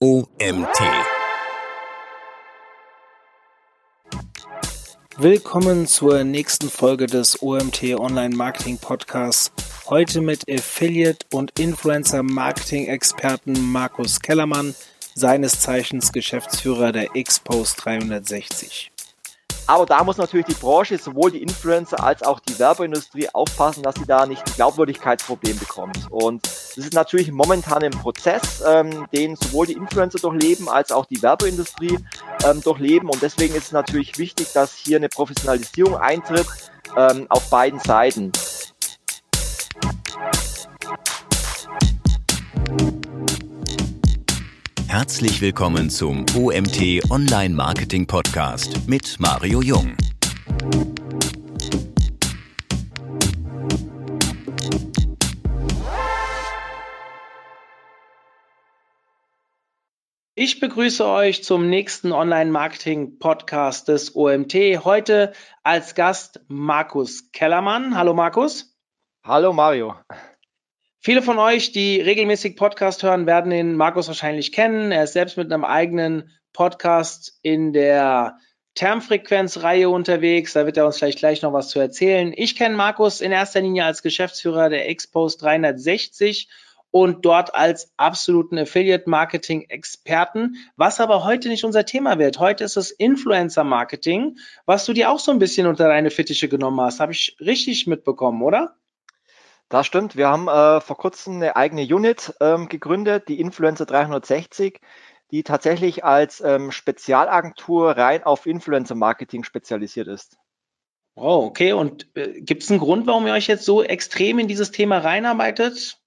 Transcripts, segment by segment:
OMT. Willkommen zur nächsten Folge des OMT Online Marketing Podcasts. Heute mit Affiliate und Influencer Marketing Experten Markus Kellermann, seines Zeichens Geschäftsführer der Xpost 360. Aber da muss natürlich die Branche, sowohl die Influencer als auch die Werbeindustrie aufpassen, dass sie da nicht ein Glaubwürdigkeitsproblem bekommt. Und das ist natürlich momentan ein Prozess, ähm, den sowohl die Influencer durchleben als auch die Werbeindustrie ähm, durchleben. Und deswegen ist es natürlich wichtig, dass hier eine Professionalisierung eintritt ähm, auf beiden Seiten. Herzlich willkommen zum OMT Online Marketing Podcast mit Mario Jung. Ich begrüße euch zum nächsten Online-Marketing-Podcast des OMT. Heute als Gast Markus Kellermann. Hallo Markus. Hallo Mario. Viele von euch, die regelmäßig Podcast hören, werden den Markus wahrscheinlich kennen. Er ist selbst mit einem eigenen Podcast in der Termfrequenzreihe unterwegs. Da wird er uns vielleicht gleich noch was zu erzählen. Ich kenne Markus in erster Linie als Geschäftsführer der Expos 360 und dort als absoluten Affiliate-Marketing-Experten, was aber heute nicht unser Thema wird. Heute ist es Influencer-Marketing, was du dir auch so ein bisschen unter deine Fittiche genommen hast. Habe ich richtig mitbekommen, oder? Das stimmt. Wir haben äh, vor kurzem eine eigene Unit ähm, gegründet, die Influencer 360, die tatsächlich als ähm, Spezialagentur rein auf Influencer-Marketing spezialisiert ist. Oh, okay. Und äh, gibt es einen Grund, warum ihr euch jetzt so extrem in dieses Thema reinarbeitet?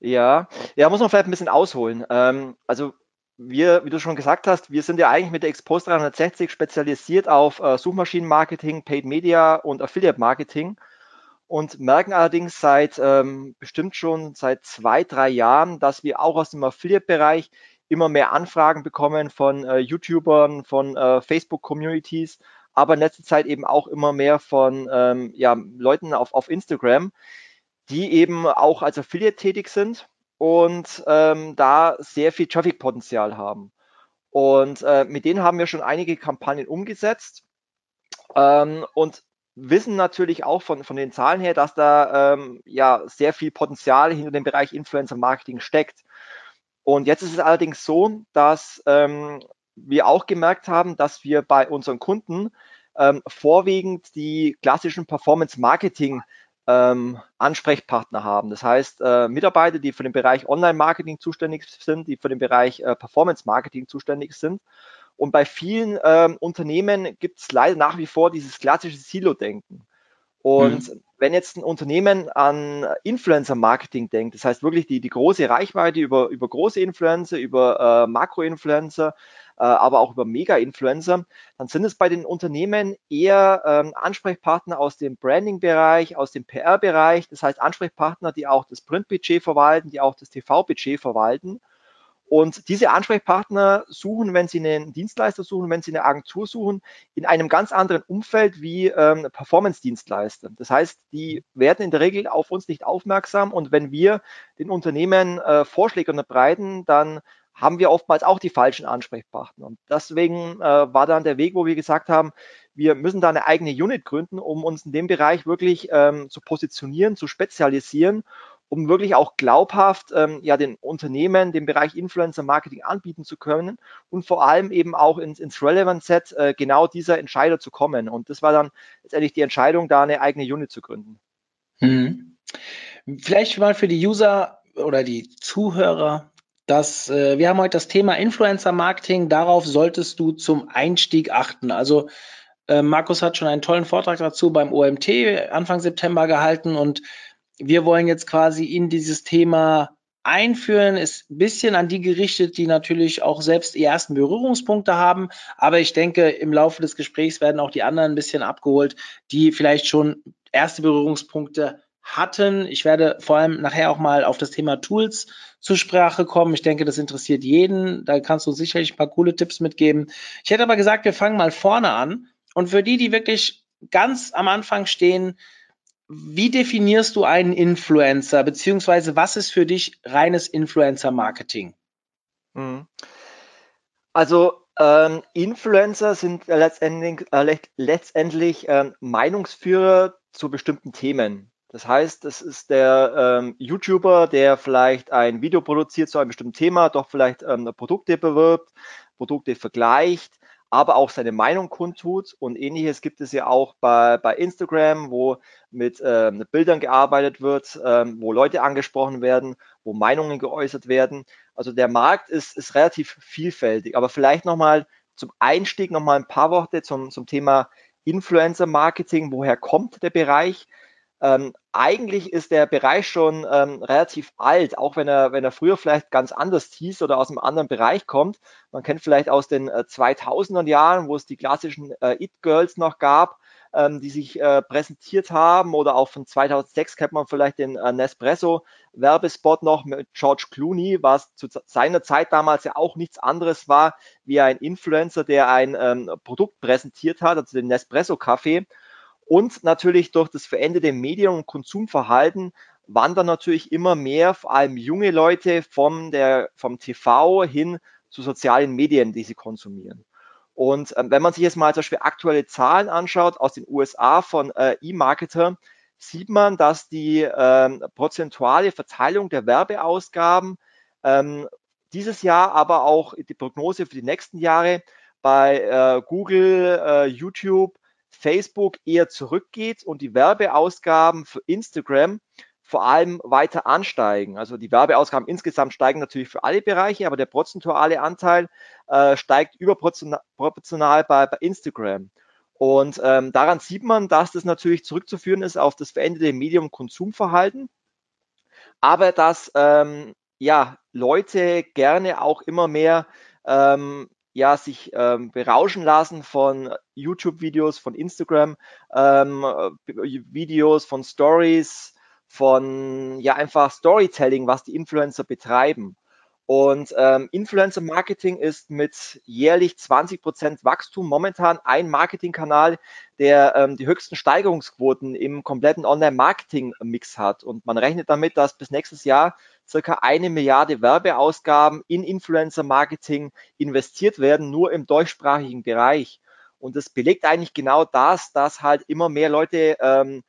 Ja, ja, muss man vielleicht ein bisschen ausholen. Ähm, also wir, wie du schon gesagt hast, wir sind ja eigentlich mit der Expose 360 spezialisiert auf äh, Suchmaschinenmarketing, Paid Media und Affiliate Marketing und merken allerdings seit ähm, bestimmt schon seit zwei, drei Jahren, dass wir auch aus dem Affiliate-Bereich immer mehr Anfragen bekommen von äh, YouTubern, von äh, Facebook-Communities, aber in letzter Zeit eben auch immer mehr von ähm, ja, Leuten auf, auf Instagram, die eben auch als Affiliate tätig sind und ähm, da sehr viel Traffic-Potenzial haben. Und äh, mit denen haben wir schon einige Kampagnen umgesetzt. Ähm, und wissen natürlich auch von, von den Zahlen her, dass da ähm, ja sehr viel Potenzial hinter dem Bereich Influencer Marketing steckt. Und jetzt ist es allerdings so, dass ähm, wir auch gemerkt haben, dass wir bei unseren Kunden ähm, vorwiegend die klassischen Performance Marketing ähm, Ansprechpartner haben. Das heißt, äh, Mitarbeiter, die für den Bereich Online-Marketing zuständig sind, die für den Bereich äh, Performance-Marketing zuständig sind und bei vielen ähm, Unternehmen gibt es leider nach wie vor dieses klassische Silo-Denken. Und mhm. wenn jetzt ein Unternehmen an Influencer-Marketing denkt, das heißt wirklich die, die große Reichweite über, über große Influencer, über äh, Makro-Influencer, äh, aber auch über Mega-Influencer, dann sind es bei den Unternehmen eher ähm, Ansprechpartner aus dem Branding-Bereich, aus dem PR-Bereich, das heißt Ansprechpartner, die auch das Print-Budget verwalten, die auch das TV-Budget verwalten und diese Ansprechpartner suchen, wenn sie einen Dienstleister suchen, wenn sie eine Agentur suchen, in einem ganz anderen Umfeld wie ähm, Performance-Dienstleister. Das heißt, die werden in der Regel auf uns nicht aufmerksam und wenn wir den Unternehmen äh, Vorschläge unterbreiten, dann haben wir oftmals auch die falschen Ansprechpartner. Und deswegen äh, war dann der Weg, wo wir gesagt haben, wir müssen da eine eigene Unit gründen, um uns in dem Bereich wirklich ähm, zu positionieren, zu spezialisieren um wirklich auch glaubhaft ähm, ja den Unternehmen den Bereich Influencer Marketing anbieten zu können und vor allem eben auch ins, ins Relevant Set äh, genau dieser Entscheider zu kommen. Und das war dann letztendlich die Entscheidung, da eine eigene Unit zu gründen. Mhm. Vielleicht mal für die User oder die Zuhörer, dass äh, wir haben heute das Thema Influencer Marketing. Darauf solltest du zum Einstieg achten. Also äh, Markus hat schon einen tollen Vortrag dazu beim OMT Anfang September gehalten und wir wollen jetzt quasi in dieses Thema einführen, ist ein bisschen an die gerichtet, die natürlich auch selbst die ersten Berührungspunkte haben. Aber ich denke, im Laufe des Gesprächs werden auch die anderen ein bisschen abgeholt, die vielleicht schon erste Berührungspunkte hatten. Ich werde vor allem nachher auch mal auf das Thema Tools zur Sprache kommen. Ich denke, das interessiert jeden. Da kannst du sicherlich ein paar coole Tipps mitgeben. Ich hätte aber gesagt, wir fangen mal vorne an. Und für die, die wirklich ganz am Anfang stehen, wie definierst du einen Influencer, beziehungsweise was ist für dich reines Influencer-Marketing? Mhm. Also ähm, Influencer sind letztendlich, äh, letztendlich äh, Meinungsführer zu bestimmten Themen. Das heißt, es ist der ähm, YouTuber, der vielleicht ein Video produziert zu einem bestimmten Thema, doch vielleicht ähm, Produkte bewirbt, Produkte vergleicht, aber auch seine Meinung kundtut. Und ähnliches gibt es ja auch bei, bei Instagram, wo mit ähm, Bildern gearbeitet wird, ähm, wo Leute angesprochen werden, wo Meinungen geäußert werden. Also der Markt ist, ist relativ vielfältig. Aber vielleicht nochmal zum Einstieg nochmal ein paar Worte zum, zum Thema Influencer Marketing. Woher kommt der Bereich? Ähm, eigentlich ist der Bereich schon ähm, relativ alt, auch wenn er, wenn er früher vielleicht ganz anders hieß oder aus einem anderen Bereich kommt. Man kennt vielleicht aus den äh, 2000er Jahren, wo es die klassischen äh, It-Girls noch gab, ähm, die sich äh, präsentiert haben oder auch von 2006 kennt man vielleicht den äh, Nespresso Werbespot noch mit George Clooney, was zu seiner Zeit damals ja auch nichts anderes war wie ein Influencer, der ein ähm, Produkt präsentiert hat, also den Nespresso Kaffee und natürlich durch das veränderte Medien- und Konsumverhalten wandern natürlich immer mehr, vor allem junge Leute, vom, der, vom TV hin zu sozialen Medien, die sie konsumieren. Und ähm, wenn man sich jetzt mal zum Beispiel aktuelle Zahlen anschaut aus den USA von äh, eMarketer, sieht man, dass die ähm, prozentuale Verteilung der Werbeausgaben ähm, dieses Jahr, aber auch die Prognose für die nächsten Jahre bei äh, Google, äh, YouTube Facebook eher zurückgeht und die Werbeausgaben für Instagram vor allem weiter ansteigen. Also die Werbeausgaben insgesamt steigen natürlich für alle Bereiche, aber der prozentuale Anteil äh, steigt überproportional bei, bei Instagram. Und ähm, daran sieht man, dass das natürlich zurückzuführen ist auf das veränderte Medium-Konsumverhalten, aber dass ähm, ja Leute gerne auch immer mehr ähm, ja, sich ähm, berauschen lassen von YouTube-Videos, von Instagram-Videos, ähm, von Stories, von ja einfach Storytelling, was die Influencer betreiben. Und ähm, Influencer Marketing ist mit jährlich 20 Prozent Wachstum momentan ein Marketingkanal, der ähm, die höchsten Steigerungsquoten im kompletten Online-Marketing-Mix hat. Und man rechnet damit, dass bis nächstes Jahr circa eine Milliarde Werbeausgaben in Influencer Marketing investiert werden, nur im deutschsprachigen Bereich. Und das belegt eigentlich genau das, dass halt immer mehr Leute ähm,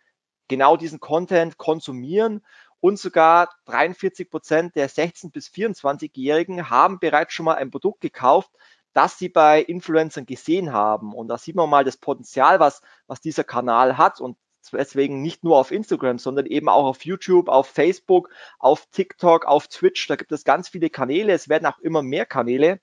genau diesen Content konsumieren und sogar 43 Prozent der 16 bis 24-Jährigen haben bereits schon mal ein Produkt gekauft, das sie bei Influencern gesehen haben. Und da sieht man mal das Potenzial, was, was dieser Kanal hat und deswegen nicht nur auf Instagram, sondern eben auch auf YouTube, auf Facebook, auf TikTok, auf Twitch. Da gibt es ganz viele Kanäle. Es werden auch immer mehr Kanäle.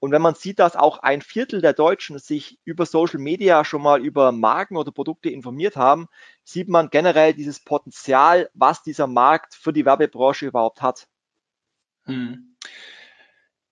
Und wenn man sieht, dass auch ein Viertel der Deutschen sich über Social Media schon mal über Marken oder Produkte informiert haben, sieht man generell dieses Potenzial, was dieser Markt für die Werbebranche überhaupt hat. Hm.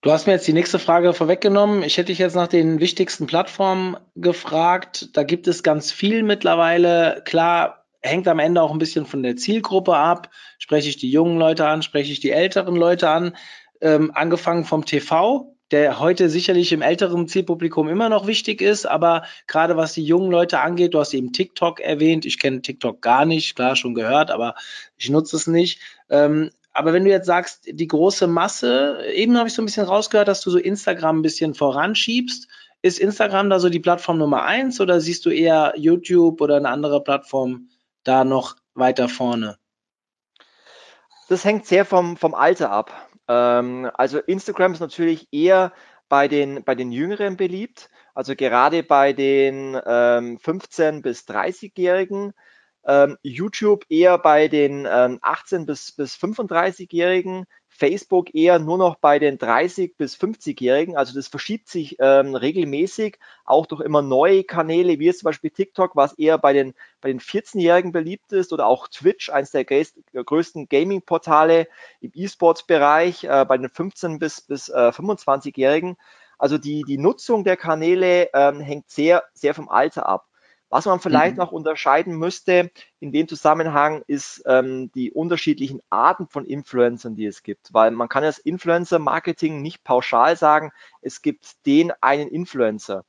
Du hast mir jetzt die nächste Frage vorweggenommen. Ich hätte dich jetzt nach den wichtigsten Plattformen gefragt. Da gibt es ganz viel mittlerweile. Klar, hängt am Ende auch ein bisschen von der Zielgruppe ab. Spreche ich die jungen Leute an, spreche ich die älteren Leute an. Ähm, angefangen vom TV, der heute sicherlich im älteren Zielpublikum immer noch wichtig ist, aber gerade was die jungen Leute angeht, du hast eben TikTok erwähnt, ich kenne TikTok gar nicht, klar schon gehört, aber ich nutze es nicht. Ähm, aber wenn du jetzt sagst, die große Masse, eben habe ich so ein bisschen rausgehört, dass du so Instagram ein bisschen voranschiebst. Ist Instagram da so die Plattform Nummer eins oder siehst du eher YouTube oder eine andere Plattform da noch weiter vorne? Das hängt sehr vom, vom Alter ab. Ähm, also Instagram ist natürlich eher bei den, bei den Jüngeren beliebt, also gerade bei den ähm, 15- bis 30-Jährigen. Ähm, YouTube eher bei den ähm, 18- bis, bis 35-Jährigen. Facebook eher nur noch bei den 30 bis 50-Jährigen. Also das verschiebt sich ähm, regelmäßig, auch durch immer neue Kanäle, wie jetzt zum Beispiel TikTok, was eher bei den, bei den 14-Jährigen beliebt ist, oder auch Twitch, eines der größten Gaming-Portale im E-Sports-Bereich, äh, bei den 15 bis, bis äh, 25-Jährigen. Also die, die Nutzung der Kanäle ähm, hängt sehr, sehr vom Alter ab. Was man vielleicht mhm. noch unterscheiden müsste in dem Zusammenhang ist ähm, die unterschiedlichen Arten von Influencern, die es gibt, weil man kann das Influencer-Marketing nicht pauschal sagen, es gibt den einen Influencer.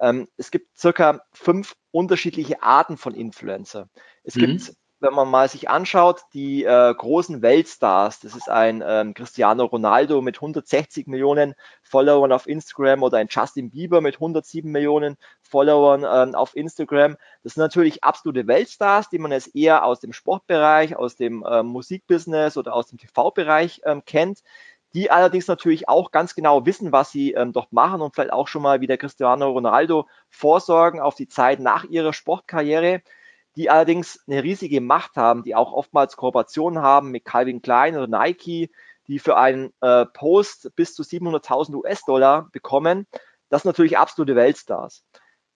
Ähm, es gibt circa fünf unterschiedliche Arten von Influencer. Es mhm. gibt wenn man mal sich anschaut, die äh, großen Weltstars, das ist ein ähm, Cristiano Ronaldo mit 160 Millionen Followern auf Instagram oder ein Justin Bieber mit 107 Millionen Followern ähm, auf Instagram. Das sind natürlich absolute Weltstars, die man jetzt eher aus dem Sportbereich, aus dem äh, Musikbusiness oder aus dem TV-Bereich ähm, kennt die allerdings natürlich auch ganz genau wissen, was sie ähm, dort machen und vielleicht auch schon mal wie der Cristiano Ronaldo vorsorgen auf die Zeit nach ihrer Sportkarriere die allerdings eine riesige Macht haben, die auch oftmals Kooperationen haben mit Calvin Klein oder Nike, die für einen äh, Post bis zu 700.000 US-Dollar bekommen. Das sind natürlich absolute Weltstars.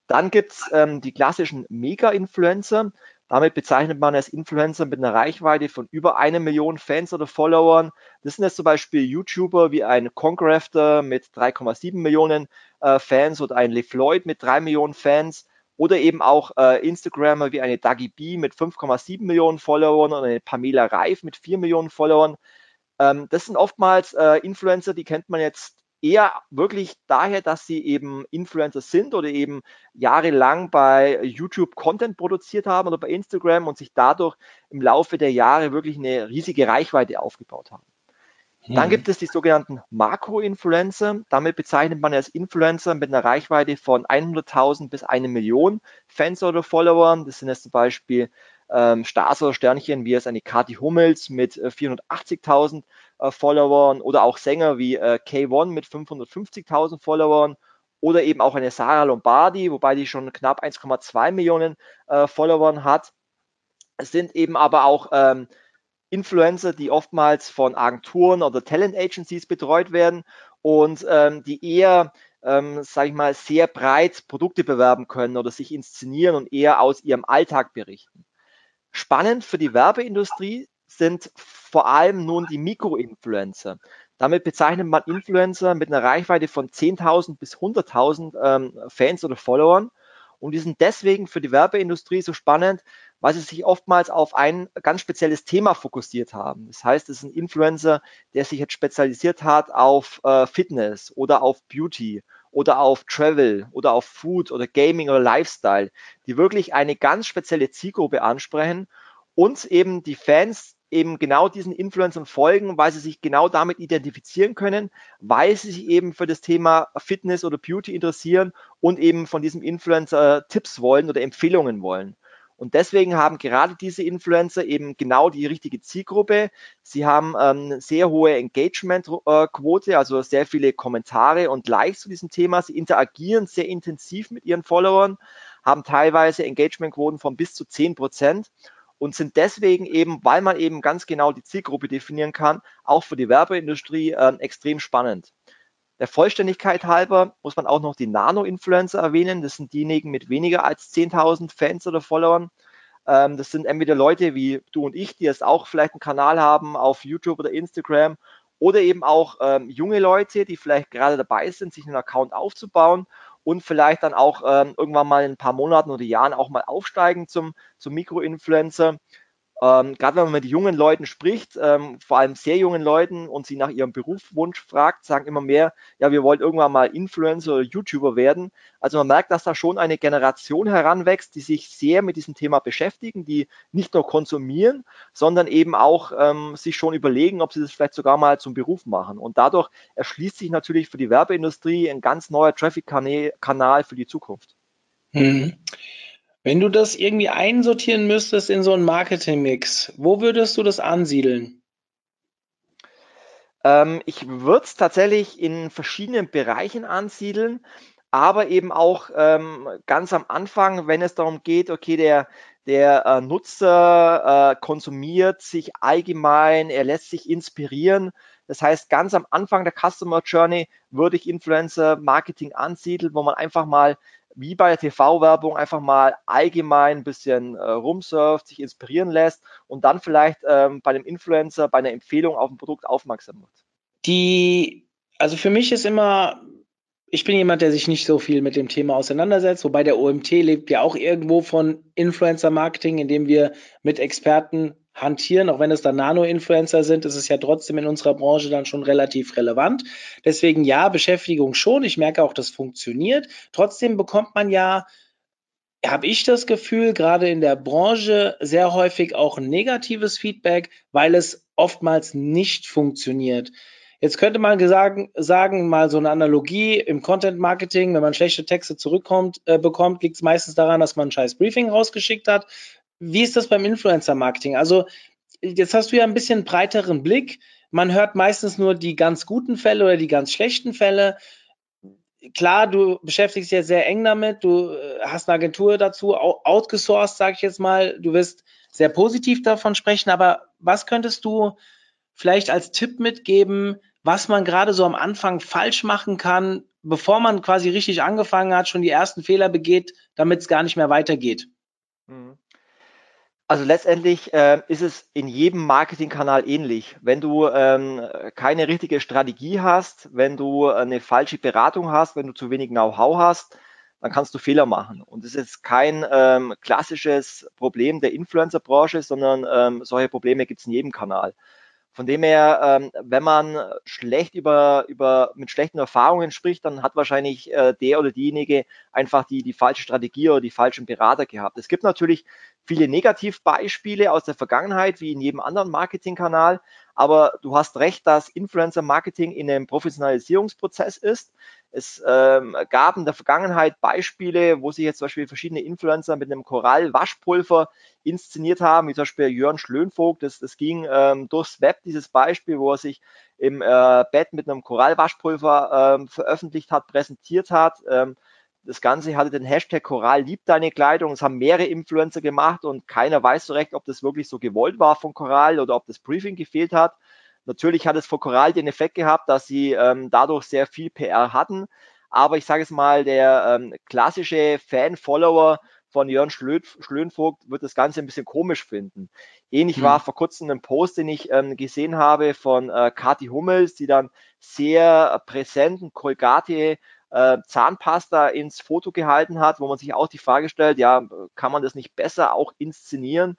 Dann gibt's ähm, die klassischen Mega-Influencer. Damit bezeichnet man als Influencer mit einer Reichweite von über eine Million Fans oder Followern. Das sind jetzt zum Beispiel YouTuber wie ein Concrafter mit 3,7 Millionen äh, Fans oder ein LeFloid mit 3 Millionen Fans. Oder eben auch äh, Instagrammer wie eine Dagi B mit 5,7 Millionen Followern oder eine Pamela Reif mit 4 Millionen Followern. Ähm, das sind oftmals äh, Influencer, die kennt man jetzt eher wirklich daher, dass sie eben Influencer sind oder eben jahrelang bei YouTube Content produziert haben oder bei Instagram und sich dadurch im Laufe der Jahre wirklich eine riesige Reichweite aufgebaut haben. Dann mhm. gibt es die sogenannten Makro-Influencer. Damit bezeichnet man als Influencer mit einer Reichweite von 100.000 bis eine Million Fans oder Followern. Das sind jetzt zum Beispiel ähm, Stars oder Sternchen wie es eine Kati Hummels mit äh, 480.000 äh, Followern oder auch Sänger wie äh, K1 mit 550.000 Followern oder eben auch eine Sarah Lombardi, wobei die schon knapp 1,2 Millionen äh, Followern hat. Es sind eben aber auch ähm, Influencer, die oftmals von Agenturen oder Talent Agencies betreut werden und ähm, die eher, ähm, sage ich mal, sehr breit Produkte bewerben können oder sich inszenieren und eher aus ihrem Alltag berichten. Spannend für die Werbeindustrie sind vor allem nun die Mikroinfluencer. Damit bezeichnet man Influencer mit einer Reichweite von 10.000 bis 100.000 ähm, Fans oder Followern. Und die sind deswegen für die Werbeindustrie so spannend, weil sie sich oftmals auf ein ganz spezielles Thema fokussiert haben. Das heißt, es ist ein Influencer, der sich jetzt spezialisiert hat auf äh, Fitness oder auf Beauty oder auf Travel oder auf Food oder Gaming oder Lifestyle, die wirklich eine ganz spezielle Zielgruppe ansprechen und eben die Fans eben genau diesen Influencern folgen, weil sie sich genau damit identifizieren können, weil sie sich eben für das Thema Fitness oder Beauty interessieren und eben von diesem Influencer Tipps wollen oder Empfehlungen wollen. Und deswegen haben gerade diese Influencer eben genau die richtige Zielgruppe. Sie haben ähm, sehr hohe Engagement-Quote, also sehr viele Kommentare und Likes zu diesem Thema. Sie interagieren sehr intensiv mit ihren Followern, haben teilweise Engagement-Quoten von bis zu 10 Prozent und sind deswegen eben, weil man eben ganz genau die Zielgruppe definieren kann, auch für die Werbeindustrie äh, extrem spannend. Der Vollständigkeit halber muss man auch noch die Nano-Influencer erwähnen. Das sind diejenigen mit weniger als 10.000 Fans oder Followern. Ähm, das sind entweder Leute wie du und ich, die jetzt auch vielleicht einen Kanal haben auf YouTube oder Instagram oder eben auch ähm, junge Leute, die vielleicht gerade dabei sind, sich einen Account aufzubauen und vielleicht dann auch ähm, irgendwann mal in ein paar Monaten oder Jahren auch mal aufsteigen zum, zum Mikroinfluencer. Ähm, Gerade wenn man mit jungen Leuten spricht, ähm, vor allem sehr jungen Leuten und sie nach ihrem Berufswunsch fragt, sagen immer mehr, ja, wir wollen irgendwann mal Influencer oder YouTuber werden. Also man merkt, dass da schon eine Generation heranwächst, die sich sehr mit diesem Thema beschäftigen, die nicht nur konsumieren, sondern eben auch ähm, sich schon überlegen, ob sie das vielleicht sogar mal zum Beruf machen. Und dadurch erschließt sich natürlich für die Werbeindustrie ein ganz neuer Traffic-Kanal für die Zukunft. Mhm. Wenn du das irgendwie einsortieren müsstest in so einen Marketing-Mix, wo würdest du das ansiedeln? Ähm, ich würde es tatsächlich in verschiedenen Bereichen ansiedeln, aber eben auch ähm, ganz am Anfang, wenn es darum geht, okay, der, der äh, Nutzer äh, konsumiert sich allgemein, er lässt sich inspirieren. Das heißt, ganz am Anfang der Customer Journey würde ich Influencer Marketing ansiedeln, wo man einfach mal wie bei der TV-Werbung einfach mal allgemein ein bisschen äh, rumsurft, sich inspirieren lässt und dann vielleicht ähm, bei einem Influencer, bei einer Empfehlung auf ein Produkt aufmerksam wird. Die, also für mich ist immer, ich bin jemand, der sich nicht so viel mit dem Thema auseinandersetzt, wobei der OMT lebt ja auch irgendwo von Influencer-Marketing, indem wir mit Experten hantieren, auch wenn es dann Nano-Influencer sind, ist es ja trotzdem in unserer Branche dann schon relativ relevant. Deswegen ja, Beschäftigung schon. Ich merke auch, das funktioniert. Trotzdem bekommt man ja habe ich das Gefühl, gerade in der Branche sehr häufig auch negatives Feedback, weil es oftmals nicht funktioniert. Jetzt könnte man sagen, sagen mal so eine Analogie im Content Marketing, wenn man schlechte Texte zurückkommt, äh, bekommt, liegt es meistens daran, dass man ein scheiß Briefing rausgeschickt hat. Wie ist das beim Influencer Marketing? Also jetzt hast du ja ein bisschen breiteren Blick. Man hört meistens nur die ganz guten Fälle oder die ganz schlechten Fälle klar, du beschäftigst dich jetzt sehr eng damit, du äh, hast eine Agentur dazu, outgesourced, sage ich jetzt mal, du wirst sehr positiv davon sprechen, aber was könntest du vielleicht als Tipp mitgeben, was man gerade so am Anfang falsch machen kann, bevor man quasi richtig angefangen hat, schon die ersten Fehler begeht, damit es gar nicht mehr weitergeht? Mhm. Also letztendlich äh, ist es in jedem Marketingkanal ähnlich. Wenn du ähm, keine richtige Strategie hast, wenn du eine falsche Beratung hast, wenn du zu wenig Know-how hast, dann kannst du Fehler machen. Und das ist kein ähm, klassisches Problem der Influencer-Branche, sondern ähm, solche Probleme gibt es in jedem Kanal. Von dem her, ähm, wenn man schlecht über, über, mit schlechten Erfahrungen spricht, dann hat wahrscheinlich äh, der oder diejenige einfach die, die falsche Strategie oder die falschen Berater gehabt. Es gibt natürlich viele Negativbeispiele aus der Vergangenheit, wie in jedem anderen Marketingkanal. Aber du hast recht, dass Influencer Marketing in einem Professionalisierungsprozess ist. Es ähm, gab in der Vergangenheit Beispiele, wo sich jetzt zum Beispiel verschiedene Influencer mit einem Korall-Waschpulver inszeniert haben, wie zum Beispiel Jörn Schlönvogt. Das, das ging ähm, durchs Web, dieses Beispiel, wo er sich im äh, Bett mit einem Korallwaschpulver ähm, veröffentlicht hat, präsentiert hat. Ähm, das Ganze hatte den Hashtag Coral liebt deine Kleidung. Das haben mehrere Influencer gemacht und keiner weiß so recht, ob das wirklich so gewollt war von Coral oder ob das Briefing gefehlt hat. Natürlich hat es für Coral den Effekt gehabt, dass sie ähm, dadurch sehr viel PR hatten. Aber ich sage es mal, der ähm, klassische Fan-Follower von Jörn Schlönvogt wird das Ganze ein bisschen komisch finden. Ähnlich mhm. war vor kurzem ein Post, den ich ähm, gesehen habe von äh, Kati Hummels, die dann sehr präsenten Colgate äh, Zahnpasta ins Foto gehalten hat, wo man sich auch die Frage stellt, ja, kann man das nicht besser auch inszenieren?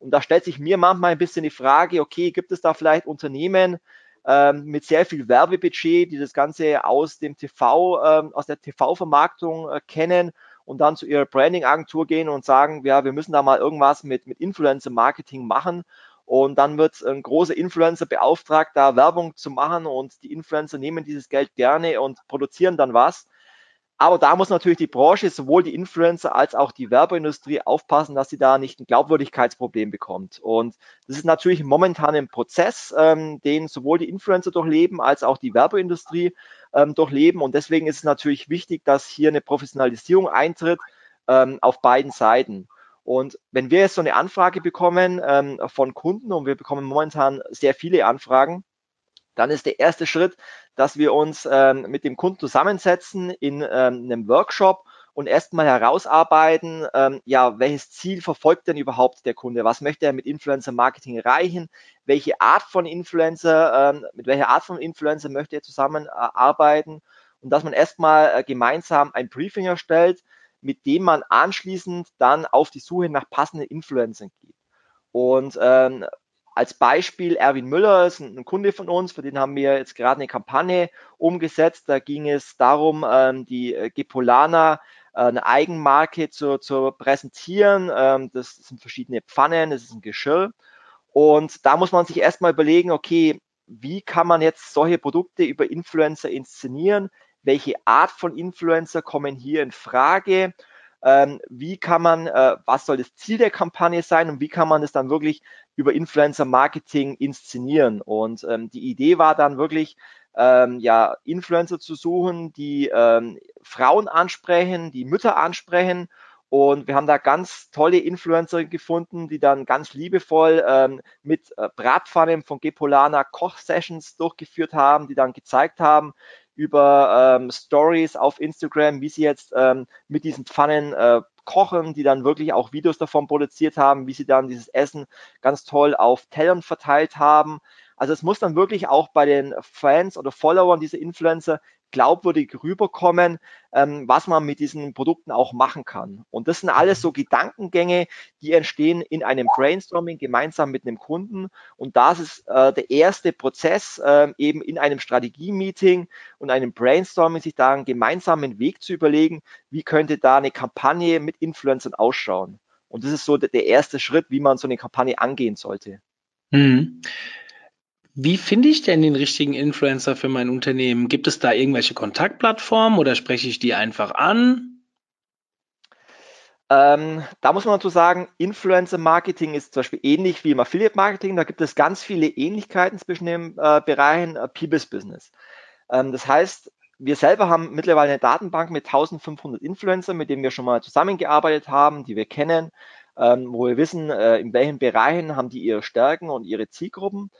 Und da stellt sich mir manchmal ein bisschen die Frage, okay, gibt es da vielleicht Unternehmen ähm, mit sehr viel Werbebudget, die das Ganze aus dem TV, ähm, aus der TV-Vermarktung äh, kennen und dann zu ihrer Branding-Agentur gehen und sagen, ja, wir müssen da mal irgendwas mit, mit Influencer-Marketing machen und dann wird ein großer Influencer beauftragt, da Werbung zu machen und die Influencer nehmen dieses Geld gerne und produzieren dann was. Aber da muss natürlich die Branche, sowohl die Influencer als auch die Werbeindustrie aufpassen, dass sie da nicht ein Glaubwürdigkeitsproblem bekommt. Und das ist natürlich momentan ein Prozess, ähm, den sowohl die Influencer durchleben als auch die Werbeindustrie ähm, durchleben. Und deswegen ist es natürlich wichtig, dass hier eine Professionalisierung eintritt ähm, auf beiden Seiten. Und wenn wir jetzt so eine Anfrage bekommen ähm, von Kunden und wir bekommen momentan sehr viele Anfragen, dann ist der erste Schritt, dass wir uns ähm, mit dem Kunden zusammensetzen in ähm, einem Workshop und erstmal herausarbeiten, ähm, ja, welches Ziel verfolgt denn überhaupt der Kunde? Was möchte er mit Influencer Marketing erreichen? Welche Art von Influencer, ähm, mit welcher Art von Influencer möchte er zusammenarbeiten? Und dass man erstmal äh, gemeinsam ein Briefing erstellt, mit dem man anschließend dann auf die Suche nach passenden Influencern geht. Und ähm, als Beispiel Erwin Müller ist ein, ein, Kunde von uns, für den haben wir jetzt gerade eine Kampagne umgesetzt. Da ging es darum, ähm, die äh, Gepolana äh, eine Eigenmarke zu, zu präsentieren. Ähm, das sind verschiedene Pfannen, das ist ein Geschirr. Und da muss man sich erstmal überlegen, okay, wie kann man jetzt solche Produkte über Influencer inszenieren? welche Art von Influencer kommen hier in Frage, ähm, wie kann man, äh, was soll das Ziel der Kampagne sein und wie kann man es dann wirklich über Influencer-Marketing inszenieren. Und ähm, die Idee war dann wirklich, ähm, ja, Influencer zu suchen, die ähm, Frauen ansprechen, die Mütter ansprechen. Und wir haben da ganz tolle Influencer gefunden, die dann ganz liebevoll ähm, mit äh, Bratpfannen von Gepolana Koch-Sessions durchgeführt haben, die dann gezeigt haben, über ähm, Stories auf Instagram, wie sie jetzt ähm, mit diesen Pfannen äh, kochen, die dann wirklich auch Videos davon produziert haben, wie sie dann dieses Essen ganz toll auf Tellern verteilt haben. Also es muss dann wirklich auch bei den Fans oder Followern dieser Influencer glaubwürdig rüberkommen, ähm, was man mit diesen Produkten auch machen kann. Und das sind alles so Gedankengänge, die entstehen in einem Brainstorming gemeinsam mit einem Kunden. Und das ist äh, der erste Prozess, äh, eben in einem Strategie-Meeting und einem Brainstorming, sich da einen gemeinsamen Weg zu überlegen, wie könnte da eine Kampagne mit Influencern ausschauen. Und das ist so der erste Schritt, wie man so eine Kampagne angehen sollte. Hm. Wie finde ich denn den richtigen Influencer für mein Unternehmen? Gibt es da irgendwelche Kontaktplattformen oder spreche ich die einfach an? Ähm, da muss man dazu sagen, Influencer-Marketing ist zum Beispiel ähnlich wie im Affiliate-Marketing. Da gibt es ganz viele Ähnlichkeiten zwischen den äh, Bereichen äh, People's-Business. Ähm, das heißt, wir selber haben mittlerweile eine Datenbank mit 1500 Influencern, mit denen wir schon mal zusammengearbeitet haben, die wir kennen, ähm, wo wir wissen, äh, in welchen Bereichen haben die ihre Stärken und ihre Zielgruppen.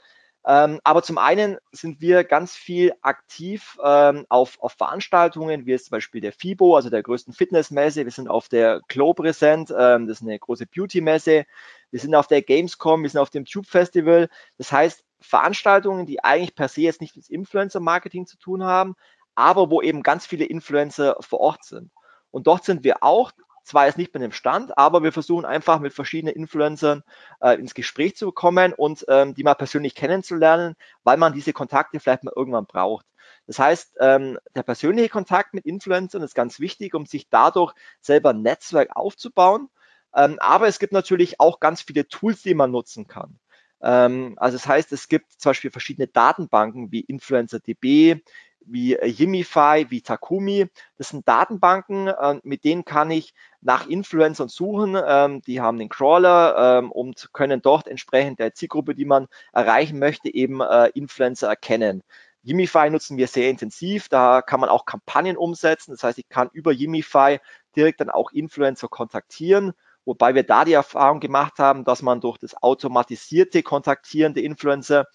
Ähm, aber zum einen sind wir ganz viel aktiv ähm, auf, auf Veranstaltungen, wie jetzt zum Beispiel der FIBO, also der größten Fitnessmesse. Wir sind auf der Glow präsent, ähm, das ist eine große Beauty-Messe. Wir sind auf der Gamescom, wir sind auf dem Tube Festival. Das heißt, Veranstaltungen, die eigentlich per se jetzt nicht mit Influencer-Marketing zu tun haben, aber wo eben ganz viele Influencer vor Ort sind. Und dort sind wir auch zwar jetzt nicht mit dem Stand, aber wir versuchen einfach mit verschiedenen Influencern äh, ins Gespräch zu kommen und ähm, die mal persönlich kennenzulernen, weil man diese Kontakte vielleicht mal irgendwann braucht. Das heißt, ähm, der persönliche Kontakt mit Influencern ist ganz wichtig, um sich dadurch selber ein Netzwerk aufzubauen. Ähm, aber es gibt natürlich auch ganz viele Tools, die man nutzen kann. Ähm, also das heißt, es gibt zum Beispiel verschiedene Datenbanken wie InfluencerDB, wie äh, Yimify, wie Takumi. Das sind Datenbanken, äh, mit denen kann ich nach Influencern suchen. Ähm, die haben den Crawler ähm, und können dort entsprechend der Zielgruppe, die man erreichen möchte, eben äh, Influencer erkennen. Yimify nutzen wir sehr intensiv. Da kann man auch Kampagnen umsetzen. Das heißt, ich kann über Yimify direkt dann auch Influencer kontaktieren. Wobei wir da die Erfahrung gemacht haben, dass man durch das automatisierte Kontaktieren der Influencer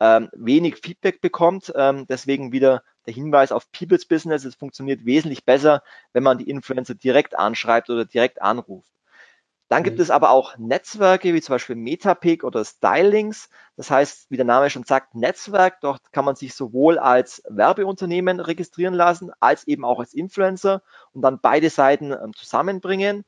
ähm, wenig Feedback bekommt. Ähm, deswegen wieder der Hinweis auf People's Business. Es funktioniert wesentlich besser, wenn man die Influencer direkt anschreibt oder direkt anruft. Dann gibt mhm. es aber auch Netzwerke wie zum Beispiel Metapic oder Stylings. Das heißt, wie der Name schon sagt, Netzwerk. Dort kann man sich sowohl als Werbeunternehmen registrieren lassen, als eben auch als Influencer und dann beide Seiten ähm, zusammenbringen.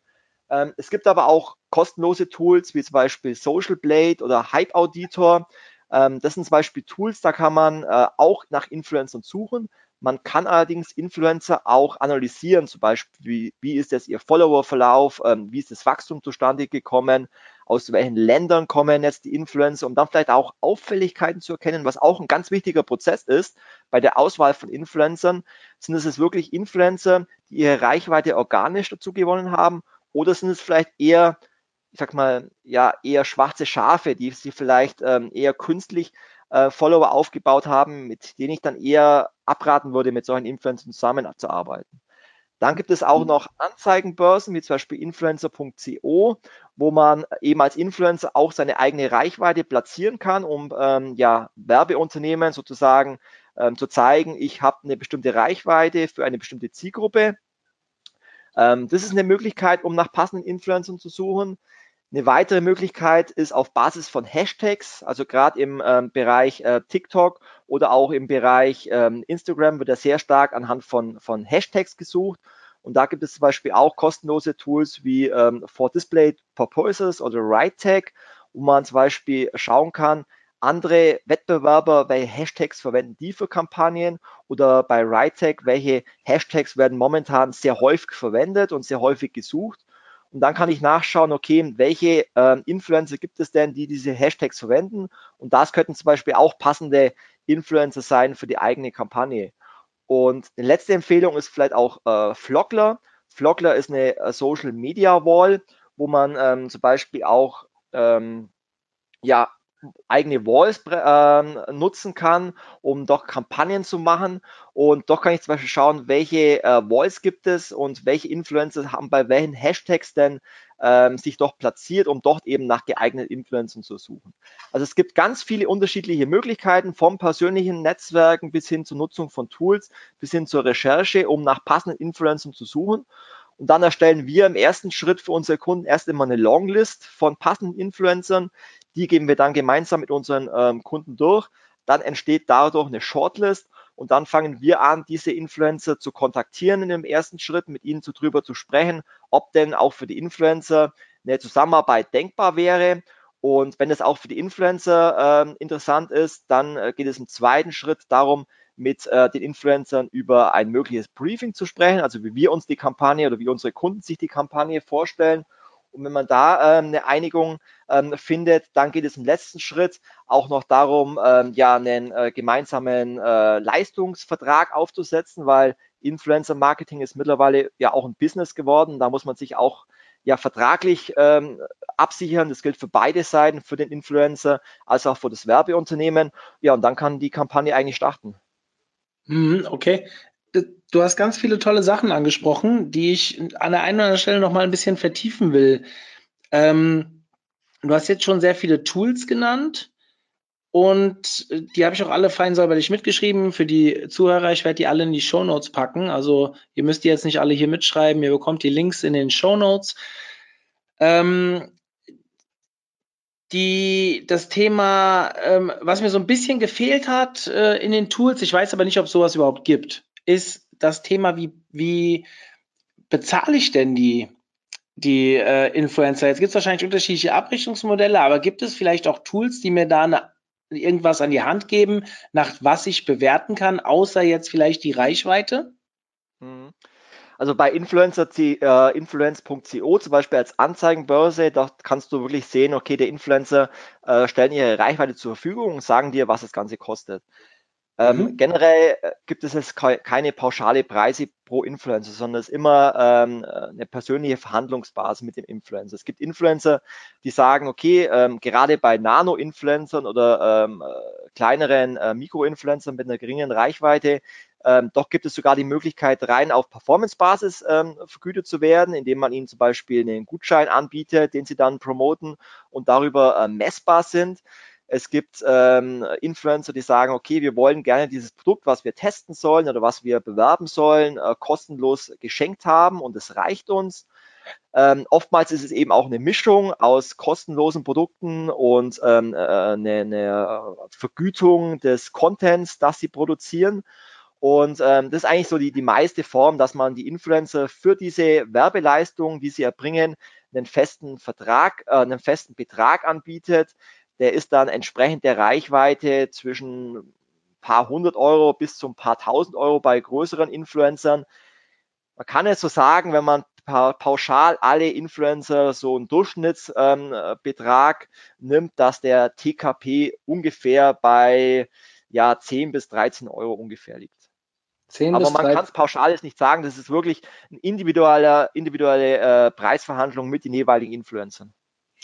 Ähm, es gibt aber auch kostenlose Tools wie zum Beispiel Social Blade oder Hype Auditor. Ähm, das sind zum Beispiel Tools, da kann man äh, auch nach Influencern suchen. Man kann allerdings Influencer auch analysieren, zum Beispiel, wie, wie ist jetzt ihr Follower-Verlauf, ähm, wie ist das Wachstum zustande gekommen, aus welchen Ländern kommen jetzt die Influencer, um dann vielleicht auch Auffälligkeiten zu erkennen, was auch ein ganz wichtiger Prozess ist bei der Auswahl von Influencern. Sind es wirklich Influencer, die ihre Reichweite organisch dazu gewonnen haben oder sind es vielleicht eher ich sag mal, ja, eher schwarze Schafe, die sie vielleicht ähm, eher künstlich äh, Follower aufgebaut haben, mit denen ich dann eher abraten würde, mit solchen Influencern zusammenzuarbeiten. Dann gibt es auch mhm. noch Anzeigenbörsen, wie zum Beispiel influencer.co, wo man eben als Influencer auch seine eigene Reichweite platzieren kann, um ähm, ja, Werbeunternehmen sozusagen ähm, zu zeigen, ich habe eine bestimmte Reichweite für eine bestimmte Zielgruppe. Ähm, das ist eine Möglichkeit, um nach passenden Influencern zu suchen. Eine weitere Möglichkeit ist auf Basis von Hashtags, also gerade im ähm, Bereich äh, TikTok oder auch im Bereich ähm, Instagram wird ja sehr stark anhand von, von Hashtags gesucht. Und da gibt es zum Beispiel auch kostenlose Tools wie ähm, For Display Purposes oder RightTag, wo man zum Beispiel schauen kann, andere Wettbewerber, welche Hashtags verwenden die für Kampagnen oder bei RightTag, welche Hashtags werden momentan sehr häufig verwendet und sehr häufig gesucht und dann kann ich nachschauen, okay, welche äh, Influencer gibt es denn, die diese Hashtags verwenden? Und das könnten zum Beispiel auch passende Influencer sein für die eigene Kampagne. Und die letzte Empfehlung ist vielleicht auch äh, Flockler. Flockler ist eine äh, Social Media Wall, wo man ähm, zum Beispiel auch ähm, ja, eigene Walls äh, nutzen kann, um doch Kampagnen zu machen. Und doch kann ich zum Beispiel schauen, welche äh, Walls gibt es und welche Influencer haben bei welchen Hashtags denn ähm, sich doch platziert, um dort eben nach geeigneten Influencern zu suchen. Also es gibt ganz viele unterschiedliche Möglichkeiten, vom persönlichen Netzwerken bis hin zur Nutzung von Tools, bis hin zur Recherche, um nach passenden Influencern zu suchen. Und dann erstellen wir im ersten Schritt für unsere Kunden erst einmal eine Longlist von passenden Influencern, die geben wir dann gemeinsam mit unseren ähm, Kunden durch. Dann entsteht dadurch eine Shortlist Und dann fangen wir an, diese Influencer zu kontaktieren in dem ersten Schritt, mit ihnen zu drüber zu sprechen, ob denn auch für die Influencer eine Zusammenarbeit denkbar wäre. Und wenn es auch für die Influencer äh, interessant ist, dann äh, geht es im zweiten Schritt darum, mit äh, den Influencern über ein mögliches Briefing zu sprechen, also wie wir uns die Kampagne oder wie unsere Kunden sich die Kampagne vorstellen. Und wenn man da ähm, eine Einigung ähm, findet, dann geht es im letzten Schritt auch noch darum, ähm, ja einen äh, gemeinsamen äh, Leistungsvertrag aufzusetzen, weil Influencer Marketing ist mittlerweile ja auch ein Business geworden. Da muss man sich auch ja vertraglich ähm, absichern. Das gilt für beide Seiten, für den Influencer als auch für das Werbeunternehmen. Ja, und dann kann die Kampagne eigentlich starten. Mhm, okay. Du hast ganz viele tolle Sachen angesprochen, die ich an der einen oder anderen Stelle noch mal ein bisschen vertiefen will. Ähm, du hast jetzt schon sehr viele Tools genannt. Und äh, die habe ich auch alle fein säuberlich mitgeschrieben. Für die Zuhörer, ich werde die alle in die Show Notes packen. Also ihr müsst die jetzt nicht alle hier mitschreiben. Ihr bekommt die Links in den Show Notes. Ähm, die, das Thema, ähm, was mir so ein bisschen gefehlt hat äh, in den Tools, ich weiß aber nicht, ob sowas überhaupt gibt, ist das Thema, wie, wie bezahle ich denn die, die äh, Influencer? Jetzt gibt es wahrscheinlich unterschiedliche Abrechnungsmodelle, aber gibt es vielleicht auch Tools, die mir da eine irgendwas an die Hand geben, nach was ich bewerten kann, außer jetzt vielleicht die Reichweite? Mhm. Also bei Influencer, äh, influence.co zum Beispiel als Anzeigenbörse, da kannst du wirklich sehen, okay, der Influencer äh, stellen ihre Reichweite zur Verfügung und sagen dir, was das Ganze kostet. Ähm, mhm. Generell äh, gibt es jetzt keine pauschale Preise pro Influencer, sondern es ist immer ähm, eine persönliche Verhandlungsbasis mit dem Influencer. Es gibt Influencer, die sagen, okay, ähm, gerade bei Nano-Influencern oder ähm, äh, kleineren äh, Mikro-Influencern mit einer geringen Reichweite, ähm, doch gibt es sogar die Möglichkeit, rein auf Performance-Basis ähm, vergütet zu werden, indem man ihnen zum Beispiel einen Gutschein anbietet, den sie dann promoten und darüber äh, messbar sind. Es gibt ähm, Influencer, die sagen, okay, wir wollen gerne dieses Produkt, was wir testen sollen oder was wir bewerben sollen, äh, kostenlos geschenkt haben und es reicht uns. Ähm, oftmals ist es eben auch eine Mischung aus kostenlosen Produkten und ähm, äh, eine, eine Vergütung des Contents, das sie produzieren. Und ähm, das ist eigentlich so die, die meiste Form, dass man die Influencer für diese Werbeleistung, die sie erbringen, einen festen Vertrag, äh, einen festen Betrag anbietet, der ist dann entsprechend der Reichweite zwischen ein paar hundert Euro bis zu ein paar tausend Euro bei größeren Influencern. Man kann es so sagen, wenn man pauschal alle Influencer so einen Durchschnittsbetrag ähm, nimmt, dass der TKP ungefähr bei ja 10 bis 13 Euro ungefähr liegt. Aber man kann es pauschal jetzt nicht sagen, das ist wirklich eine individuelle, individuelle äh, Preisverhandlung mit den jeweiligen Influencern.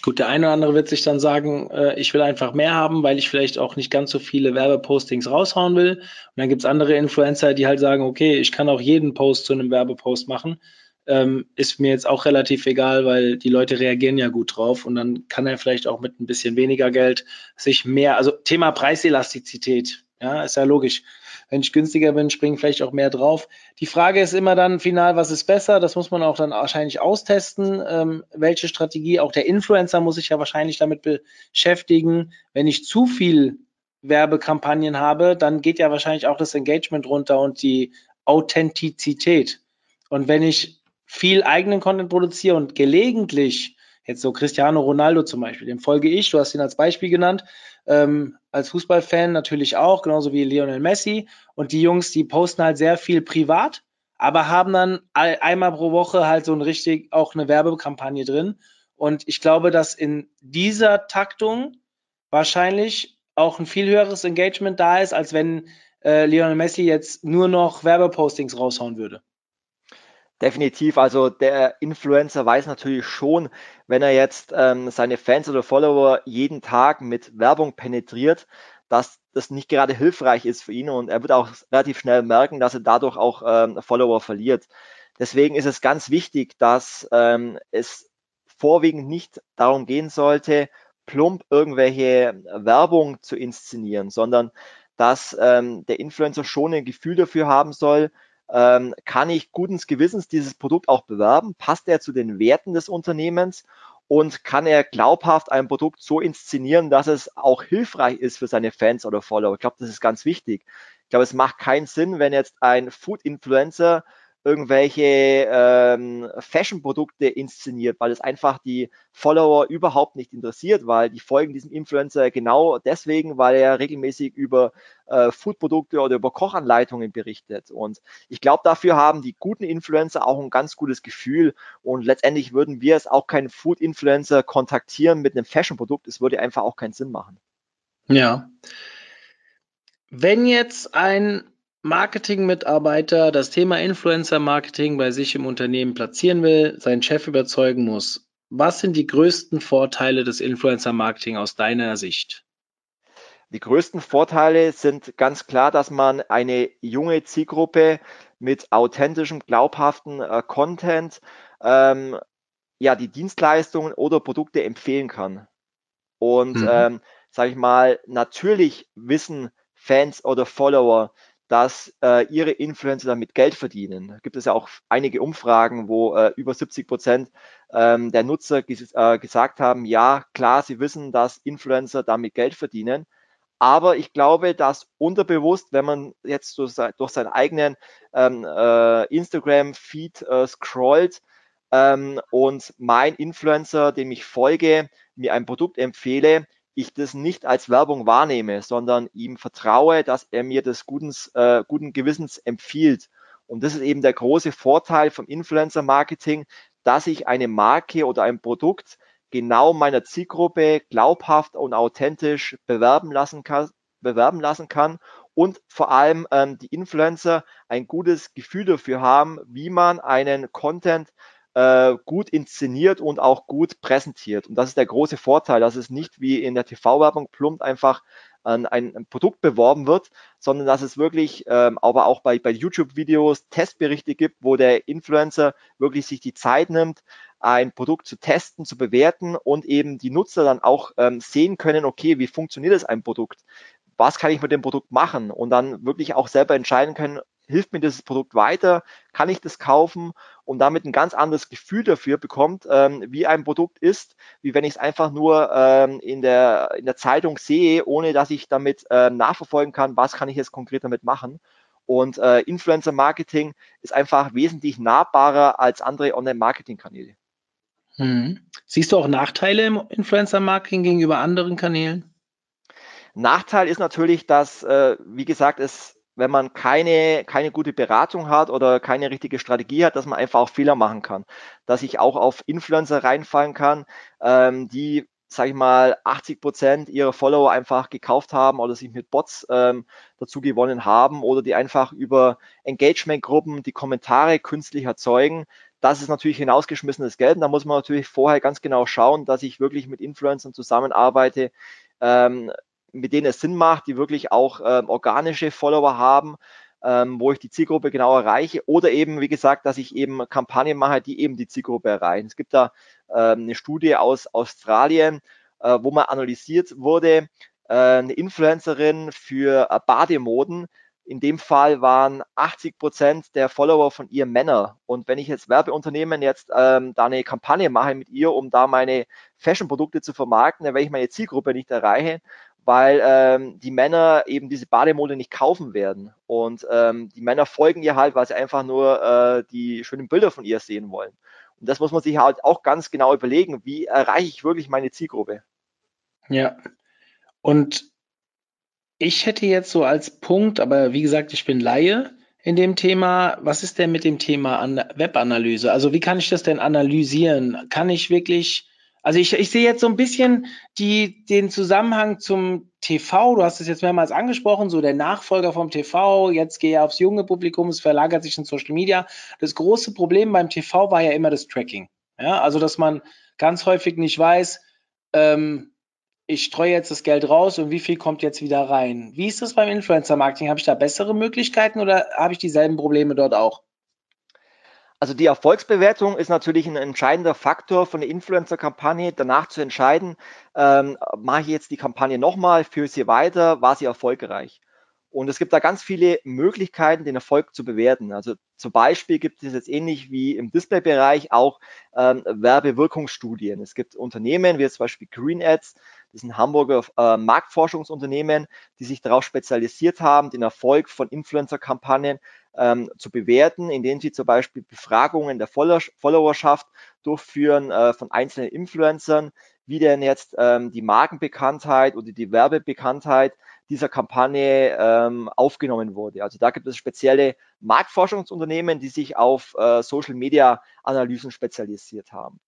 Gut, der eine oder andere wird sich dann sagen, äh, ich will einfach mehr haben, weil ich vielleicht auch nicht ganz so viele Werbepostings raushauen will. Und dann gibt's andere Influencer, die halt sagen, okay, ich kann auch jeden Post zu einem Werbepost machen. Ähm, ist mir jetzt auch relativ egal, weil die Leute reagieren ja gut drauf und dann kann er vielleicht auch mit ein bisschen weniger Geld sich mehr, also Thema Preiselastizität, ja, ist ja logisch. Wenn ich günstiger bin, springen vielleicht auch mehr drauf. Die Frage ist immer dann final, was ist besser? Das muss man auch dann wahrscheinlich austesten. Ähm, welche Strategie? Auch der Influencer muss sich ja wahrscheinlich damit beschäftigen. Wenn ich zu viel Werbekampagnen habe, dann geht ja wahrscheinlich auch das Engagement runter und die Authentizität. Und wenn ich viel eigenen Content produziere und gelegentlich Jetzt so Cristiano Ronaldo zum Beispiel, dem folge ich, du hast ihn als Beispiel genannt, ähm, als Fußballfan natürlich auch, genauso wie Lionel Messi. Und die Jungs, die posten halt sehr viel privat, aber haben dann einmal pro Woche halt so ein richtig auch eine Werbekampagne drin. Und ich glaube, dass in dieser Taktung wahrscheinlich auch ein viel höheres Engagement da ist, als wenn äh, Lionel Messi jetzt nur noch Werbepostings raushauen würde. Definitiv, also der Influencer weiß natürlich schon, wenn er jetzt ähm, seine Fans oder Follower jeden Tag mit Werbung penetriert, dass das nicht gerade hilfreich ist für ihn und er wird auch relativ schnell merken, dass er dadurch auch ähm, Follower verliert. Deswegen ist es ganz wichtig, dass ähm, es vorwiegend nicht darum gehen sollte, plump irgendwelche Werbung zu inszenieren, sondern dass ähm, der Influencer schon ein Gefühl dafür haben soll, ähm, kann ich guten Gewissens dieses Produkt auch bewerben? Passt er zu den Werten des Unternehmens? Und kann er glaubhaft ein Produkt so inszenieren, dass es auch hilfreich ist für seine Fans oder Follower? Ich glaube, das ist ganz wichtig. Ich glaube, es macht keinen Sinn, wenn jetzt ein Food-Influencer irgendwelche ähm, Fashion-Produkte inszeniert, weil es einfach die Follower überhaupt nicht interessiert, weil die folgen diesem Influencer genau deswegen, weil er regelmäßig über äh, Food-Produkte oder über Kochanleitungen berichtet. Und ich glaube, dafür haben die guten Influencer auch ein ganz gutes Gefühl. Und letztendlich würden wir es auch keinen Food-Influencer kontaktieren mit einem Fashion-Produkt. Es würde einfach auch keinen Sinn machen. Ja. Wenn jetzt ein Marketing-Mitarbeiter das Thema Influencer-Marketing bei sich im Unternehmen platzieren will, seinen Chef überzeugen muss, was sind die größten Vorteile des Influencer-Marketing aus deiner Sicht? Die größten Vorteile sind ganz klar, dass man eine junge Zielgruppe mit authentischem, glaubhaften äh, Content ähm, ja die Dienstleistungen oder Produkte empfehlen kann. Und mhm. ähm, sage ich mal, natürlich wissen Fans oder Follower, dass äh, ihre Influencer damit Geld verdienen. Da gibt es ja auch einige Umfragen, wo äh, über 70 Prozent ähm, der Nutzer ges äh, gesagt haben, ja, klar, sie wissen, dass Influencer damit Geld verdienen. Aber ich glaube, dass unterbewusst, wenn man jetzt durch, durch seinen eigenen ähm, äh, Instagram-Feed äh, scrollt ähm, und mein Influencer, dem ich folge, mir ein Produkt empfehle, ich das nicht als Werbung wahrnehme, sondern ihm vertraue, dass er mir das guten, äh, guten Gewissens empfiehlt. Und das ist eben der große Vorteil vom Influencer-Marketing, dass ich eine Marke oder ein Produkt genau meiner Zielgruppe glaubhaft und authentisch bewerben lassen kann, bewerben lassen kann und vor allem ähm, die Influencer ein gutes Gefühl dafür haben, wie man einen Content äh, gut inszeniert und auch gut präsentiert. Und das ist der große Vorteil, dass es nicht wie in der TV-Werbung plump einfach ein, ein, Produkt beworben wird, sondern dass es wirklich, ähm, aber auch bei, bei YouTube-Videos Testberichte gibt, wo der Influencer wirklich sich die Zeit nimmt, ein Produkt zu testen, zu bewerten und eben die Nutzer dann auch ähm, sehen können, okay, wie funktioniert es ein Produkt? Was kann ich mit dem Produkt machen? Und dann wirklich auch selber entscheiden können, hilft mir dieses Produkt weiter, kann ich das kaufen und damit ein ganz anderes Gefühl dafür bekommt, ähm, wie ein Produkt ist, wie wenn ich es einfach nur ähm, in, der, in der Zeitung sehe, ohne dass ich damit ähm, nachverfolgen kann, was kann ich jetzt konkret damit machen. Und äh, Influencer-Marketing ist einfach wesentlich nahbarer als andere Online-Marketing-Kanäle. Hm. Siehst du auch Nachteile im Influencer-Marketing gegenüber anderen Kanälen? Nachteil ist natürlich, dass, äh, wie gesagt, es wenn man keine, keine gute Beratung hat oder keine richtige Strategie hat, dass man einfach auch Fehler machen kann. Dass ich auch auf Influencer reinfallen kann, ähm, die, sag ich mal, 80 Prozent ihrer Follower einfach gekauft haben oder sich mit Bots ähm, dazu gewonnen haben oder die einfach über Engagement-Gruppen die Kommentare künstlich erzeugen. Das ist natürlich hinausgeschmissenes Geld. Und da muss man natürlich vorher ganz genau schauen, dass ich wirklich mit Influencern zusammenarbeite, ähm, mit denen es Sinn macht, die wirklich auch ähm, organische Follower haben, ähm, wo ich die Zielgruppe genau erreiche oder eben, wie gesagt, dass ich eben Kampagnen mache, die eben die Zielgruppe erreichen. Es gibt da ähm, eine Studie aus Australien, äh, wo mal analysiert wurde, äh, eine Influencerin für äh, Bademoden, in dem Fall waren 80 Prozent der Follower von ihr Männer. Und wenn ich jetzt Werbeunternehmen jetzt ähm, da eine Kampagne mache mit ihr, um da meine Fashion-Produkte zu vermarkten, dann werde ich meine Zielgruppe nicht erreichen, weil ähm, die Männer eben diese Bademode nicht kaufen werden. Und ähm, die Männer folgen ihr halt, weil sie einfach nur äh, die schönen Bilder von ihr sehen wollen. Und das muss man sich halt auch ganz genau überlegen, wie erreiche ich wirklich meine Zielgruppe. Ja. Und ich hätte jetzt so als Punkt, aber wie gesagt, ich bin Laie in dem Thema. Was ist denn mit dem Thema Webanalyse? Also wie kann ich das denn analysieren? Kann ich wirklich also ich, ich sehe jetzt so ein bisschen die, den Zusammenhang zum TV. Du hast es jetzt mehrmals angesprochen, so der Nachfolger vom TV. Jetzt gehe ich aufs junge Publikum, es verlagert sich in Social Media. Das große Problem beim TV war ja immer das Tracking. Ja, also dass man ganz häufig nicht weiß, ähm, ich streue jetzt das Geld raus und wie viel kommt jetzt wieder rein. Wie ist das beim Influencer-Marketing? Habe ich da bessere Möglichkeiten oder habe ich dieselben Probleme dort auch? Also die Erfolgsbewertung ist natürlich ein entscheidender Faktor von der Influencer-Kampagne, danach zu entscheiden, ähm, mache ich jetzt die Kampagne nochmal, führe sie weiter, war sie erfolgreich. Und es gibt da ganz viele Möglichkeiten, den Erfolg zu bewerten. Also zum Beispiel gibt es jetzt ähnlich wie im Displaybereich auch ähm, Werbewirkungsstudien. Es gibt Unternehmen wie zum Beispiel Green Ads, das sind Hamburger äh, Marktforschungsunternehmen, die sich darauf spezialisiert haben, den Erfolg von Influencer-Kampagnen ähm, zu bewerten, indem sie zum Beispiel Befragungen der Followerschaft durchführen äh, von einzelnen Influencern, wie denn jetzt ähm, die Markenbekanntheit oder die Werbebekanntheit dieser Kampagne ähm, aufgenommen wurde. Also da gibt es spezielle Marktforschungsunternehmen, die sich auf äh, Social Media Analysen spezialisiert haben.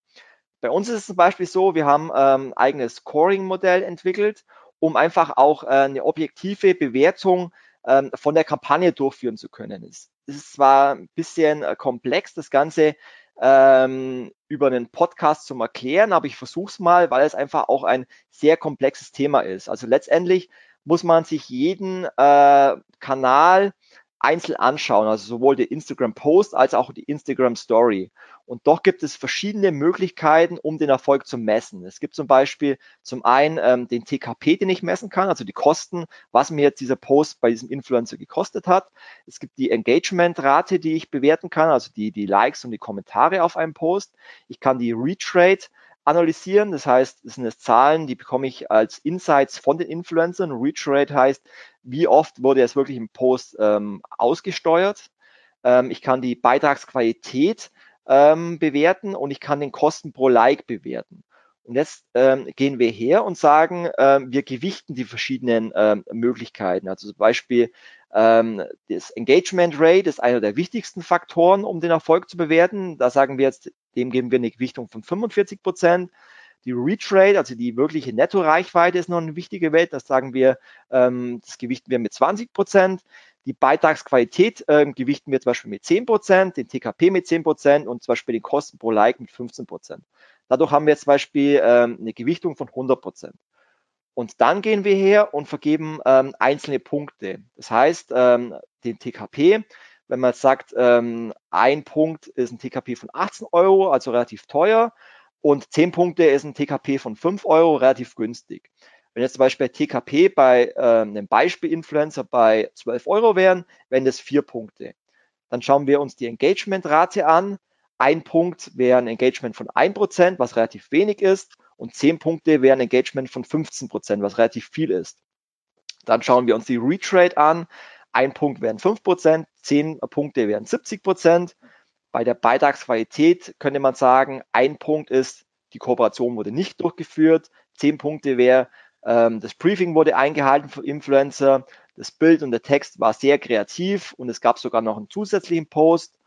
Bei uns ist es zum Beispiel so, wir haben ähm, eigenes Scoring-Modell entwickelt, um einfach auch äh, eine objektive Bewertung ähm, von der Kampagne durchführen zu können. Es, ist zwar ein bisschen äh, komplex, das Ganze ähm, über einen Podcast zum Erklären, aber ich versuche es mal, weil es einfach auch ein sehr komplexes Thema ist. Also letztendlich muss man sich jeden äh, Kanal einzeln anschauen, also sowohl die Instagram Post als auch die Instagram Story. Und doch gibt es verschiedene Möglichkeiten, um den Erfolg zu messen. Es gibt zum Beispiel zum einen ähm, den TKP, den ich messen kann, also die Kosten, was mir jetzt dieser Post bei diesem Influencer gekostet hat. Es gibt die Engagement-Rate, die ich bewerten kann, also die, die Likes und die Kommentare auf einem Post. Ich kann die Reach Rate analysieren. Das heißt, das sind jetzt Zahlen, die bekomme ich als Insights von den Influencern. Reach Rate heißt, wie oft wurde es wirklich im Post ähm, ausgesteuert. Ähm, ich kann die Beitragsqualität ähm, bewerten und ich kann den Kosten pro Like bewerten. Und jetzt ähm, gehen wir her und sagen, ähm, wir gewichten die verschiedenen ähm, Möglichkeiten. Also zum Beispiel ähm, das Engagement Rate ist einer der wichtigsten Faktoren, um den Erfolg zu bewerten. Da sagen wir jetzt, dem geben wir eine Gewichtung von 45 Prozent. Die Reach Rate, also die wirkliche Netto-Reichweite, ist noch eine wichtige Welt. Das sagen wir, ähm, das gewichten wir mit 20 Prozent. Die Beitragsqualität ähm, gewichten wir zum Beispiel mit 10 Prozent, den TKP mit 10 Prozent und zum Beispiel den Kosten pro Like mit 15 Prozent. Dadurch haben wir zum Beispiel ähm, eine Gewichtung von 100 Prozent. Und dann gehen wir her und vergeben ähm, einzelne Punkte. Das heißt, ähm, den TKP, wenn man sagt, ähm, ein Punkt ist ein TKP von 18 Euro, also relativ teuer, und 10 Punkte ist ein TKP von 5 Euro, relativ günstig. Wenn jetzt zum Beispiel TKP bei äh, einem Beispiel-Influencer bei 12 Euro wären, wären das 4 Punkte. Dann schauen wir uns die Engagement-Rate an. Ein Punkt wäre ein Engagement von 1%, was relativ wenig ist und 10 Punkte wären Engagement von 15 Prozent, was relativ viel ist. Dann schauen wir uns die Reach Rate an. Ein Punkt wären 5 Prozent, 10 Punkte wären 70 Prozent. Bei der Beitragsqualität könnte man sagen, ein Punkt ist, die Kooperation wurde nicht durchgeführt. 10 Punkte wäre, ähm, das Briefing wurde eingehalten für Influencer. Das Bild und der Text war sehr kreativ und es gab sogar noch einen zusätzlichen Post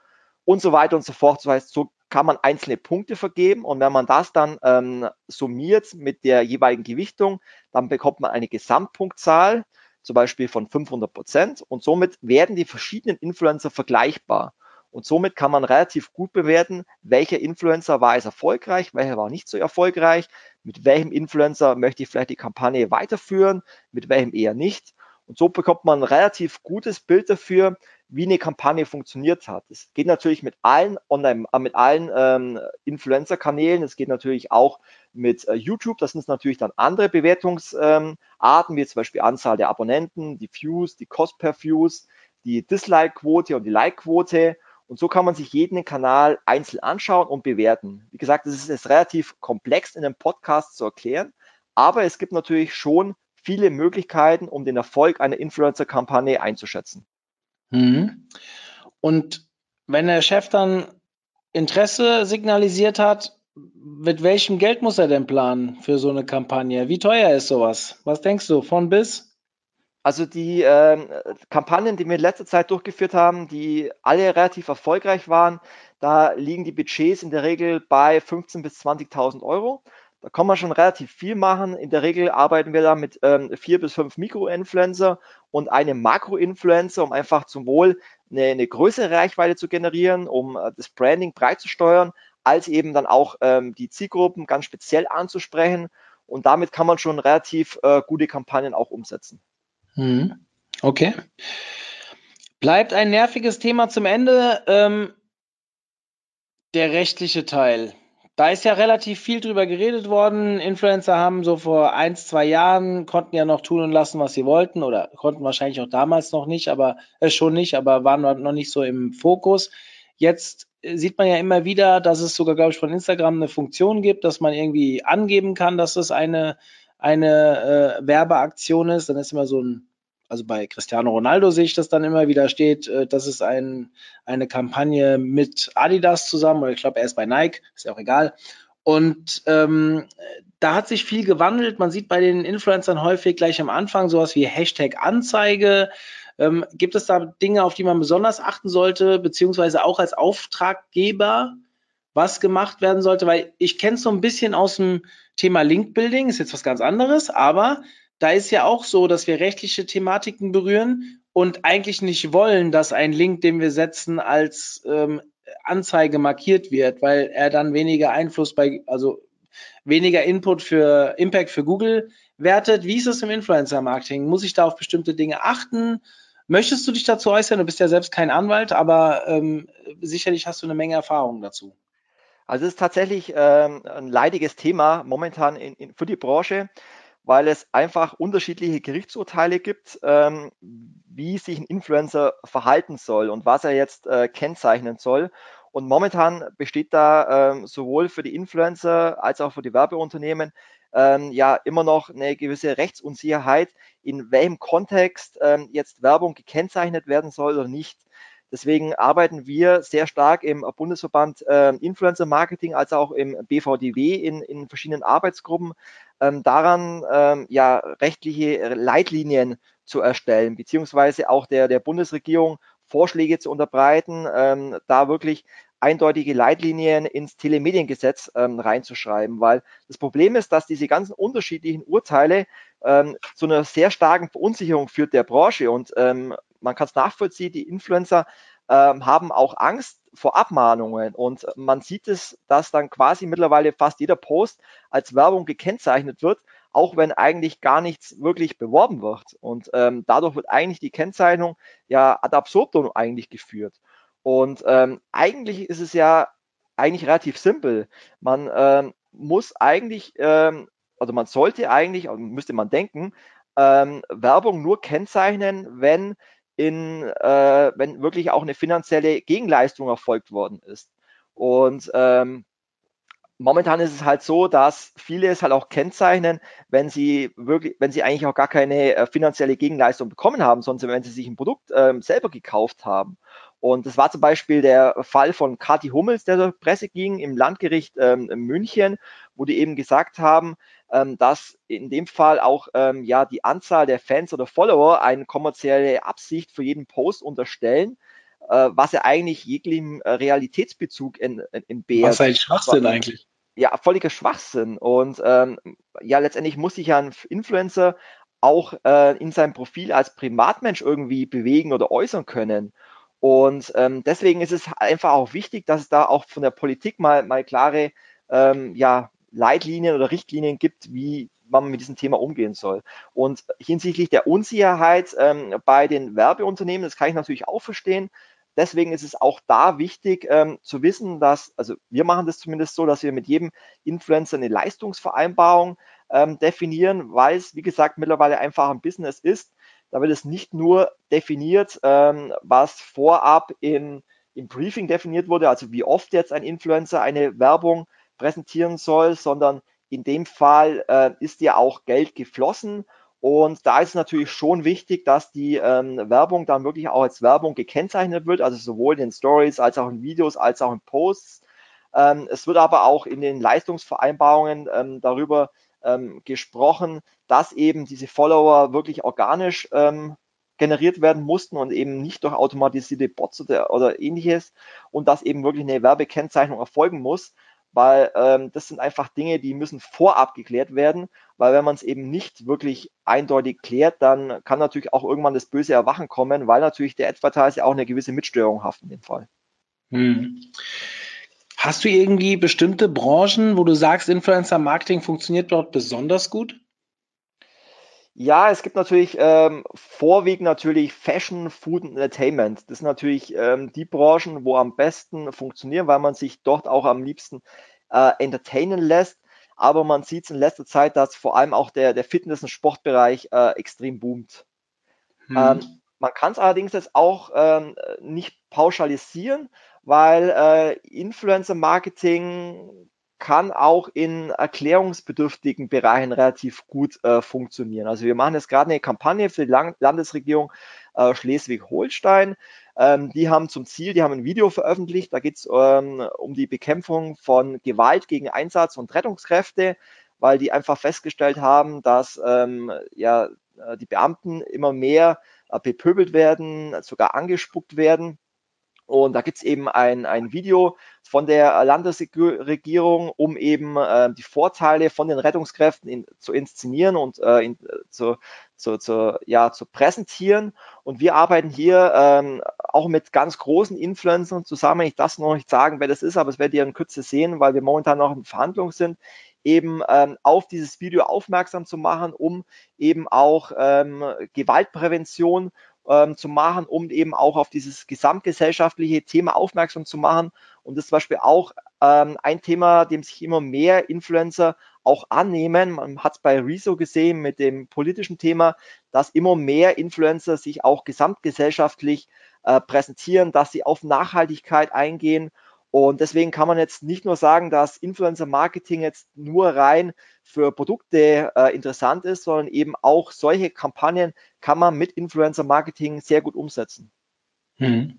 und so weiter und so fort. Das heißt, so kann man einzelne Punkte vergeben und wenn man das dann ähm, summiert mit der jeweiligen Gewichtung, dann bekommt man eine Gesamtpunktzahl, zum Beispiel von 500 Prozent und somit werden die verschiedenen Influencer vergleichbar. Und somit kann man relativ gut bewerten, welcher Influencer war es erfolgreich, welcher war nicht so erfolgreich, mit welchem Influencer möchte ich vielleicht die Kampagne weiterführen, mit welchem eher nicht. Und so bekommt man ein relativ gutes Bild dafür, wie eine Kampagne funktioniert hat. Es geht natürlich mit allen Online, äh, mit allen ähm, Influencer-Kanälen. Es geht natürlich auch mit äh, YouTube. Das sind natürlich dann andere Bewertungsarten, ähm, wie zum Beispiel Anzahl der Abonnenten, die Views, die Cost per Views, die Dislike-Quote und die Like-Quote. Und so kann man sich jeden Kanal einzeln anschauen und bewerten. Wie gesagt, das ist jetzt relativ komplex in einem Podcast zu erklären, aber es gibt natürlich schon viele Möglichkeiten, um den Erfolg einer Influencer-Kampagne einzuschätzen. Mhm. Und wenn der Chef dann Interesse signalisiert hat, mit welchem Geld muss er denn planen für so eine Kampagne? Wie teuer ist sowas? Was denkst du, von bis? Also die äh, Kampagnen, die wir in letzter Zeit durchgeführt haben, die alle relativ erfolgreich waren, da liegen die Budgets in der Regel bei 15.000 bis 20.000 Euro. Da kann man schon relativ viel machen. In der Regel arbeiten wir da mit ähm, vier bis fünf Mikroinfluencer und einem Makroinfluencer, um einfach zum Wohl eine, eine größere Reichweite zu generieren, um äh, das Branding breit zu steuern, als eben dann auch ähm, die Zielgruppen ganz speziell anzusprechen. Und damit kann man schon relativ äh, gute Kampagnen auch umsetzen. Mhm. Okay. Bleibt ein nerviges Thema zum Ende. Ähm, der rechtliche Teil da ist ja relativ viel drüber geredet worden. Influencer haben so vor ein, zwei Jahren, konnten ja noch tun und lassen, was sie wollten oder konnten wahrscheinlich auch damals noch nicht, aber äh, schon nicht, aber waren noch nicht so im Fokus. Jetzt äh, sieht man ja immer wieder, dass es sogar, glaube ich, von Instagram eine Funktion gibt, dass man irgendwie angeben kann, dass es eine, eine äh, Werbeaktion ist. Dann ist immer so ein also bei Cristiano Ronaldo sehe ich das dann immer wieder steht, äh, das ist ein, eine Kampagne mit Adidas zusammen, oder ich glaube, er ist bei Nike, ist ja auch egal. Und ähm, da hat sich viel gewandelt. Man sieht bei den Influencern häufig gleich am Anfang sowas wie Hashtag Anzeige. Ähm, gibt es da Dinge, auf die man besonders achten sollte, beziehungsweise auch als Auftraggeber, was gemacht werden sollte? Weil ich kenne es so ein bisschen aus dem Thema Link-Building, ist jetzt was ganz anderes, aber da ist ja auch so, dass wir rechtliche Thematiken berühren und eigentlich nicht wollen, dass ein Link, den wir setzen, als ähm, Anzeige markiert wird, weil er dann weniger Einfluss bei, also weniger Input für Impact für Google wertet. Wie ist es im Influencer-Marketing? Muss ich da auf bestimmte Dinge achten? Möchtest du dich dazu äußern? Du bist ja selbst kein Anwalt, aber ähm, sicherlich hast du eine Menge Erfahrung dazu. Also es ist tatsächlich ähm, ein leidiges Thema momentan in, in, für die Branche weil es einfach unterschiedliche Gerichtsurteile gibt, ähm, wie sich ein Influencer verhalten soll und was er jetzt äh, kennzeichnen soll. Und momentan besteht da ähm, sowohl für die Influencer als auch für die Werbeunternehmen ähm, ja immer noch eine gewisse Rechtsunsicherheit, in welchem Kontext ähm, jetzt Werbung gekennzeichnet werden soll oder nicht. Deswegen arbeiten wir sehr stark im Bundesverband äh, Influencer Marketing als auch im BVDW in, in verschiedenen Arbeitsgruppen ähm, daran, ähm, ja, rechtliche Leitlinien zu erstellen, beziehungsweise auch der, der Bundesregierung Vorschläge zu unterbreiten, ähm, da wirklich eindeutige Leitlinien ins Telemediengesetz ähm, reinzuschreiben, weil das Problem ist, dass diese ganzen unterschiedlichen Urteile ähm, zu einer sehr starken Verunsicherung führt der Branche. Und ähm, man kann es nachvollziehen, die Influencer ähm, haben auch Angst vor Abmahnungen und man sieht es, dass dann quasi mittlerweile fast jeder Post als Werbung gekennzeichnet wird, auch wenn eigentlich gar nichts wirklich beworben wird. Und ähm, dadurch wird eigentlich die Kennzeichnung ja ad absurdum eigentlich geführt. Und ähm, eigentlich ist es ja eigentlich relativ simpel. Man ähm, muss eigentlich, ähm, also man sollte eigentlich, müsste man denken, ähm, Werbung nur kennzeichnen, wenn in, äh, wenn wirklich auch eine finanzielle Gegenleistung erfolgt worden ist. Und ähm, momentan ist es halt so, dass viele es halt auch kennzeichnen, wenn sie wirklich, wenn sie eigentlich auch gar keine äh, finanzielle Gegenleistung bekommen haben, sondern wenn sie sich ein Produkt ähm, selber gekauft haben. Und das war zum Beispiel der Fall von Kati Hummels, der zur Presse ging im Landgericht ähm, München, wo die eben gesagt haben, ähm, dass in dem Fall auch ähm, ja die Anzahl der Fans oder Follower eine kommerzielle Absicht für jeden Post unterstellen, äh, was ja eigentlich jeglichem äh, Realitätsbezug in, in, entbehrt. Was ein Schwachsinn eigentlich. Ja, völliger Schwachsinn. Und ähm, ja, letztendlich muss sich ja ein Influencer auch äh, in seinem Profil als Privatmensch irgendwie bewegen oder äußern können. Und ähm, deswegen ist es einfach auch wichtig, dass es da auch von der Politik mal, mal klare ähm, ja, Leitlinien oder Richtlinien gibt, wie man mit diesem Thema umgehen soll. Und hinsichtlich der Unsicherheit ähm, bei den Werbeunternehmen, das kann ich natürlich auch verstehen. Deswegen ist es auch da wichtig ähm, zu wissen, dass, also wir machen das zumindest so, dass wir mit jedem Influencer eine Leistungsvereinbarung ähm, definieren, weil es, wie gesagt, mittlerweile einfach ein Business ist, da wird es nicht nur definiert, ähm, was vorab in, im Briefing definiert wurde, also wie oft jetzt ein Influencer eine Werbung präsentieren soll, sondern in dem Fall äh, ist ja auch Geld geflossen. Und da ist natürlich schon wichtig, dass die ähm, Werbung dann wirklich auch als Werbung gekennzeichnet wird, also sowohl in Stories als auch in Videos als auch in Posts. Ähm, es wird aber auch in den Leistungsvereinbarungen ähm, darüber ähm, gesprochen, dass eben diese Follower wirklich organisch ähm, generiert werden mussten und eben nicht durch automatisierte Bots oder, oder ähnliches und dass eben wirklich eine Werbekennzeichnung erfolgen muss, weil ähm, das sind einfach Dinge, die müssen vorab geklärt werden, weil wenn man es eben nicht wirklich eindeutig klärt, dann kann natürlich auch irgendwann das böse Erwachen kommen, weil natürlich der Advertiser auch eine gewisse Mitstörung haft in dem Fall. Hm. Hast du irgendwie bestimmte Branchen, wo du sagst, Influencer Marketing funktioniert dort besonders gut? Ja, es gibt natürlich ähm, vorwiegend natürlich Fashion, Food und Entertainment. Das sind natürlich ähm, die Branchen, wo am besten funktionieren, weil man sich dort auch am liebsten äh, entertainen lässt. Aber man sieht in letzter Zeit, dass vor allem auch der, der Fitness- und Sportbereich äh, extrem boomt. Hm. Ähm, man kann es allerdings jetzt auch ähm, nicht pauschalisieren, weil äh, Influencer-Marketing kann auch in erklärungsbedürftigen Bereichen relativ gut äh, funktionieren. Also wir machen jetzt gerade eine Kampagne für die Land Landesregierung äh, Schleswig-Holstein. Ähm, die haben zum Ziel, die haben ein Video veröffentlicht, da geht es ähm, um die Bekämpfung von Gewalt gegen Einsatz- und Rettungskräfte, weil die einfach festgestellt haben, dass ähm, ja, äh, die Beamten immer mehr äh, bepöbelt werden, sogar angespuckt werden. Und da gibt es eben ein, ein Video von der Landesregierung, um eben äh, die Vorteile von den Rettungskräften in, zu inszenieren und äh, in, zu, zu, zu, ja, zu präsentieren. Und wir arbeiten hier ähm, auch mit ganz großen Influencern zusammen. Ich darf noch nicht sagen, wer das ist, aber es werdet ihr in Kürze sehen, weil wir momentan noch in Verhandlungen sind, eben ähm, auf dieses Video aufmerksam zu machen, um eben auch ähm, Gewaltprävention ähm, zu machen, um eben auch auf dieses gesamtgesellschaftliche Thema aufmerksam zu machen. Und das ist zum Beispiel auch ähm, ein Thema, dem sich immer mehr Influencer auch annehmen. Man hat es bei Rezo gesehen mit dem politischen Thema, dass immer mehr Influencer sich auch gesamtgesellschaftlich äh, präsentieren, dass sie auf Nachhaltigkeit eingehen und deswegen kann man jetzt nicht nur sagen, dass Influencer Marketing jetzt nur rein für Produkte äh, interessant ist, sondern eben auch solche Kampagnen kann man mit Influencer Marketing sehr gut umsetzen. Hm.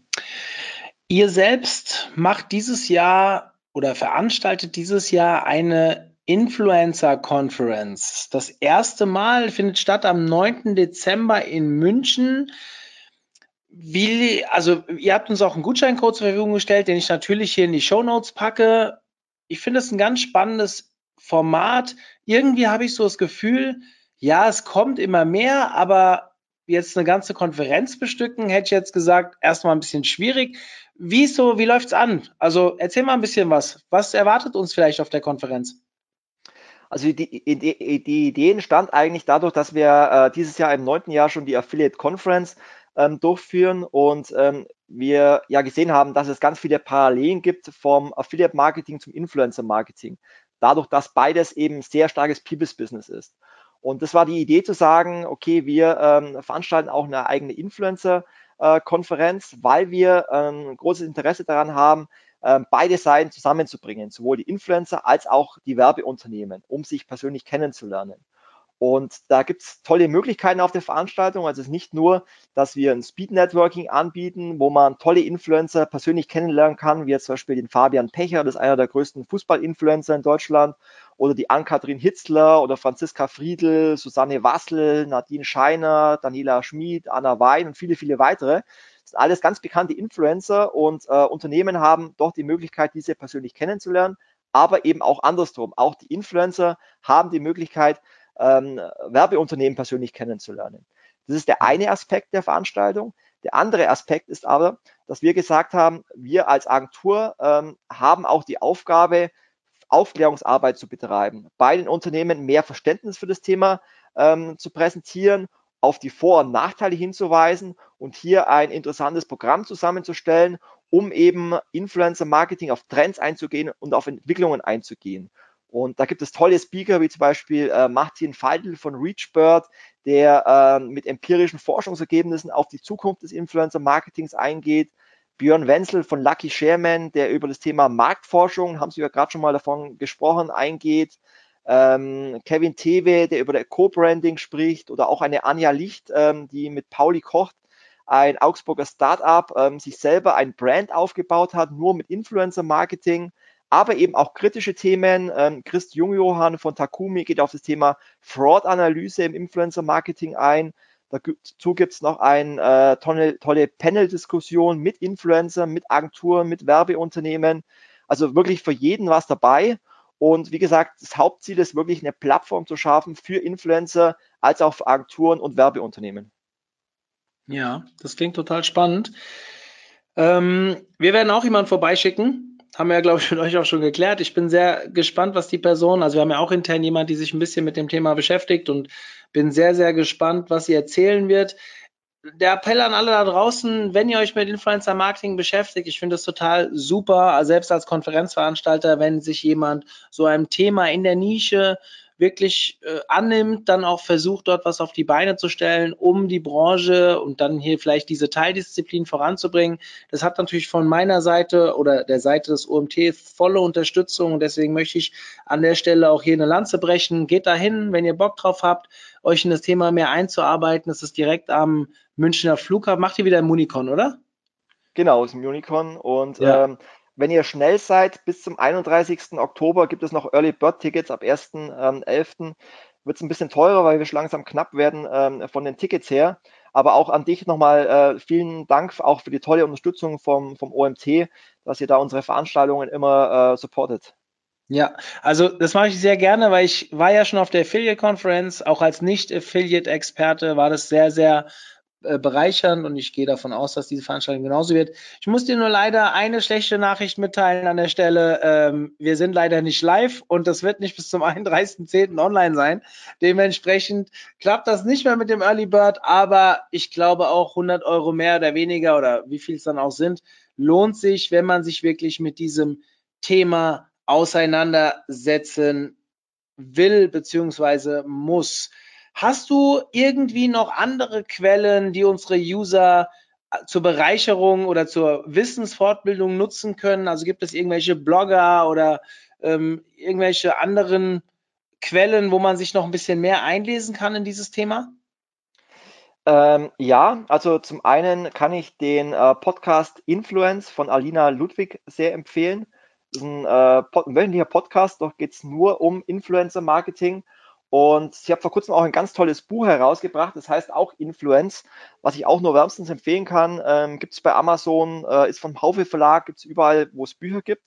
Ihr selbst macht dieses Jahr oder veranstaltet dieses Jahr eine Influencer Conference. Das erste Mal findet statt am 9. Dezember in München. Wie, also ihr habt uns auch einen Gutscheincode zur Verfügung gestellt, den ich natürlich hier in die Show Notes packe. Ich finde es ein ganz spannendes Format. Irgendwie habe ich so das Gefühl, ja, es kommt immer mehr, aber jetzt eine ganze Konferenz bestücken, hätte ich jetzt gesagt, erstmal ein bisschen schwierig. Wie so, wie läuft's an? Also erzähl mal ein bisschen was. Was erwartet uns vielleicht auf der Konferenz? Also die, die, die Idee entstand eigentlich dadurch, dass wir äh, dieses Jahr im neunten Jahr schon die Affiliate Conference ähm, durchführen und ähm, wir ja gesehen haben, dass es ganz viele Parallelen gibt vom Affiliate Marketing zum Influencer Marketing. Dadurch, dass beides eben sehr starkes People's Business ist. Und das war die Idee zu sagen, okay, wir ähm, veranstalten auch eine eigene Influencer-Konferenz, äh, weil wir ähm, großes Interesse daran haben, äh, beide Seiten zusammenzubringen, sowohl die Influencer als auch die Werbeunternehmen, um sich persönlich kennenzulernen. Und da gibt es tolle Möglichkeiten auf der Veranstaltung. Also es ist nicht nur, dass wir ein Speed Networking anbieten, wo man tolle Influencer persönlich kennenlernen kann, wie jetzt zum Beispiel den Fabian Pecher, das ist einer der größten Fußball-Influencer in Deutschland, oder die Ann-Kathrin Hitzler oder Franziska Friedl, Susanne Wassel, Nadine Scheiner, Daniela Schmid, Anna Wein und viele, viele weitere. Das sind alles ganz bekannte Influencer und äh, Unternehmen haben doch die Möglichkeit, diese persönlich kennenzulernen, aber eben auch andersrum. Auch die Influencer haben die Möglichkeit, ähm, Werbeunternehmen persönlich kennenzulernen. Das ist der eine Aspekt der Veranstaltung. Der andere Aspekt ist aber, dass wir gesagt haben, wir als Agentur ähm, haben auch die Aufgabe, Aufklärungsarbeit zu betreiben, bei den Unternehmen mehr Verständnis für das Thema ähm, zu präsentieren, auf die Vor- und Nachteile hinzuweisen und hier ein interessantes Programm zusammenzustellen, um eben Influencer-Marketing auf Trends einzugehen und auf Entwicklungen einzugehen. Und da gibt es tolle Speaker, wie zum Beispiel äh, Martin Feidel von ReachBird, der äh, mit empirischen Forschungsergebnissen auf die Zukunft des Influencer-Marketings eingeht. Björn Wenzel von Lucky Sharman, der über das Thema Marktforschung, haben Sie ja gerade schon mal davon gesprochen, eingeht. Ähm, Kevin Tewe, der über der Co-Branding spricht, oder auch eine Anja Licht, ähm, die mit Pauli Kocht, ein Augsburger Startup, ähm, sich selber ein Brand aufgebaut hat, nur mit Influencer-Marketing aber eben auch kritische Themen. Ähm, Christ Jungjohann von Takumi geht auf das Thema Fraud-Analyse im Influencer-Marketing ein. Dazu gibt es noch eine äh, tolle, tolle Panel-Diskussion mit Influencern, mit Agenturen, mit Werbeunternehmen. Also wirklich für jeden was dabei. Und wie gesagt, das Hauptziel ist wirklich eine Plattform zu schaffen für Influencer als auch für Agenturen und Werbeunternehmen. Ja, das klingt total spannend. Ähm, wir werden auch jemanden vorbeischicken, haben wir ja, glaube ich, mit euch auch schon geklärt. Ich bin sehr gespannt, was die Person, also wir haben ja auch intern jemand, die sich ein bisschen mit dem Thema beschäftigt und bin sehr, sehr gespannt, was sie erzählen wird. der Appell an alle da draußen, wenn ihr euch mit Influencer Marketing beschäftigt, ich finde es total super, selbst als Konferenzveranstalter, wenn sich jemand so einem Thema in der Nische wirklich äh, annimmt, dann auch versucht, dort was auf die Beine zu stellen, um die Branche und dann hier vielleicht diese Teildisziplin voranzubringen. Das hat natürlich von meiner Seite oder der Seite des OMT volle Unterstützung und deswegen möchte ich an der Stelle auch hier eine Lanze brechen. Geht dahin, wenn ihr Bock drauf habt, euch in das Thema mehr einzuarbeiten. Das ist direkt am Münchner Flughafen. Macht ihr wieder ein Municon, oder? Genau, aus dem Unicon und ja. ähm, wenn ihr schnell seid, bis zum 31. Oktober gibt es noch Early Bird Tickets. Ab 1.11. Ähm, wird es ein bisschen teurer, weil wir schon langsam knapp werden ähm, von den Tickets her. Aber auch an dich nochmal äh, vielen Dank auch für die tolle Unterstützung vom, vom OMT, dass ihr da unsere Veranstaltungen immer äh, supportet. Ja, also das mache ich sehr gerne, weil ich war ja schon auf der Affiliate Conference, auch als Nicht-Affiliate-Experte war das sehr, sehr äh, bereichernd und ich gehe davon aus, dass diese Veranstaltung genauso wird. Ich muss dir nur leider eine schlechte Nachricht mitteilen an der Stelle. Ähm, wir sind leider nicht live und das wird nicht bis zum 31.10. online sein. Dementsprechend klappt das nicht mehr mit dem Early Bird, aber ich glaube auch 100 Euro mehr oder weniger oder wie viel es dann auch sind, lohnt sich, wenn man sich wirklich mit diesem Thema auseinandersetzen will beziehungsweise muss. Hast du irgendwie noch andere Quellen, die unsere User äh, zur Bereicherung oder zur Wissensfortbildung nutzen können? Also gibt es irgendwelche Blogger oder ähm, irgendwelche anderen Quellen, wo man sich noch ein bisschen mehr einlesen kann in dieses Thema? Ähm, ja, also zum einen kann ich den äh, Podcast Influence von Alina Ludwig sehr empfehlen. Das ist ein, äh, ein wöchentlicher Podcast, doch geht es nur um Influencer-Marketing und sie hat vor kurzem auch ein ganz tolles Buch herausgebracht, das heißt auch Influence, was ich auch nur wärmstens empfehlen kann. Ähm, gibt es bei Amazon, äh, ist vom Haufe Verlag, gibt es überall, wo es Bücher gibt.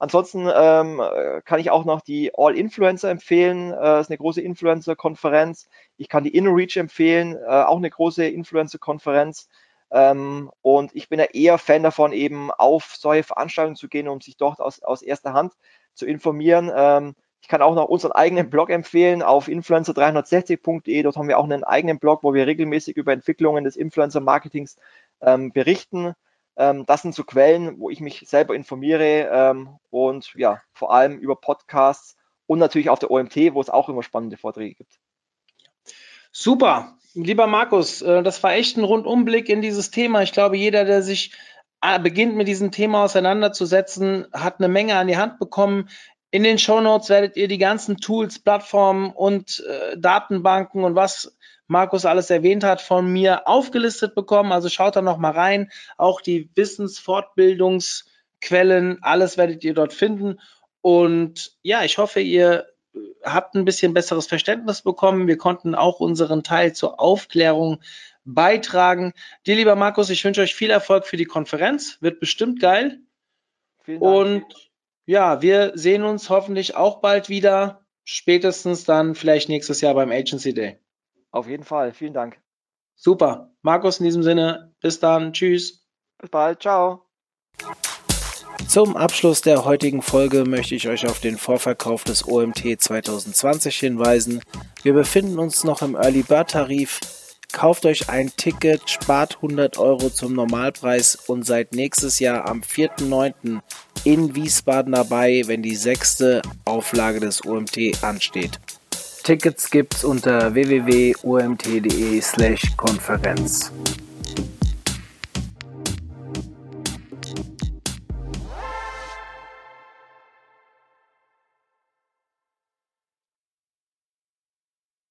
Ansonsten ähm, kann ich auch noch die All Influencer empfehlen. Äh, ist eine große Influencer-Konferenz. Ich kann die InReach empfehlen, äh, auch eine große Influencer-Konferenz. Ähm, und ich bin ja eher Fan davon, eben auf solche Veranstaltungen zu gehen, um sich dort aus, aus erster Hand zu informieren. Ähm, ich kann auch noch unseren eigenen Blog empfehlen auf influencer360.de. Dort haben wir auch einen eigenen Blog, wo wir regelmäßig über Entwicklungen des Influencer-Marketings ähm, berichten. Ähm, das sind so Quellen, wo ich mich selber informiere ähm, und ja, vor allem über Podcasts und natürlich auf der OMT, wo es auch immer spannende Vorträge gibt. Super, lieber Markus, äh, das war echt ein Rundumblick in dieses Thema. Ich glaube, jeder, der sich äh, beginnt mit diesem Thema auseinanderzusetzen, hat eine Menge an die Hand bekommen. In den Show Notes werdet ihr die ganzen Tools, Plattformen und äh, Datenbanken und was Markus alles erwähnt hat, von mir aufgelistet bekommen. Also schaut da noch mal rein. Auch die Wissensfortbildungsquellen, alles werdet ihr dort finden. Und ja, ich hoffe, ihr habt ein bisschen besseres Verständnis bekommen. Wir konnten auch unseren Teil zur Aufklärung beitragen. Dir, lieber Markus, ich wünsche euch viel Erfolg für die Konferenz. Wird bestimmt geil. Vielen Dank. Und ja, wir sehen uns hoffentlich auch bald wieder. Spätestens dann vielleicht nächstes Jahr beim Agency Day. Auf jeden Fall. Vielen Dank. Super. Markus, in diesem Sinne, bis dann. Tschüss. Bis bald. Ciao. Zum Abschluss der heutigen Folge möchte ich euch auf den Vorverkauf des OMT 2020 hinweisen. Wir befinden uns noch im Early Bird Tarif Kauft euch ein Ticket, spart 100 Euro zum Normalpreis und seid nächstes Jahr am 4.9. in Wiesbaden dabei, wenn die sechste Auflage des OMT ansteht. Tickets gibt's unter www.omt.de/konferenz.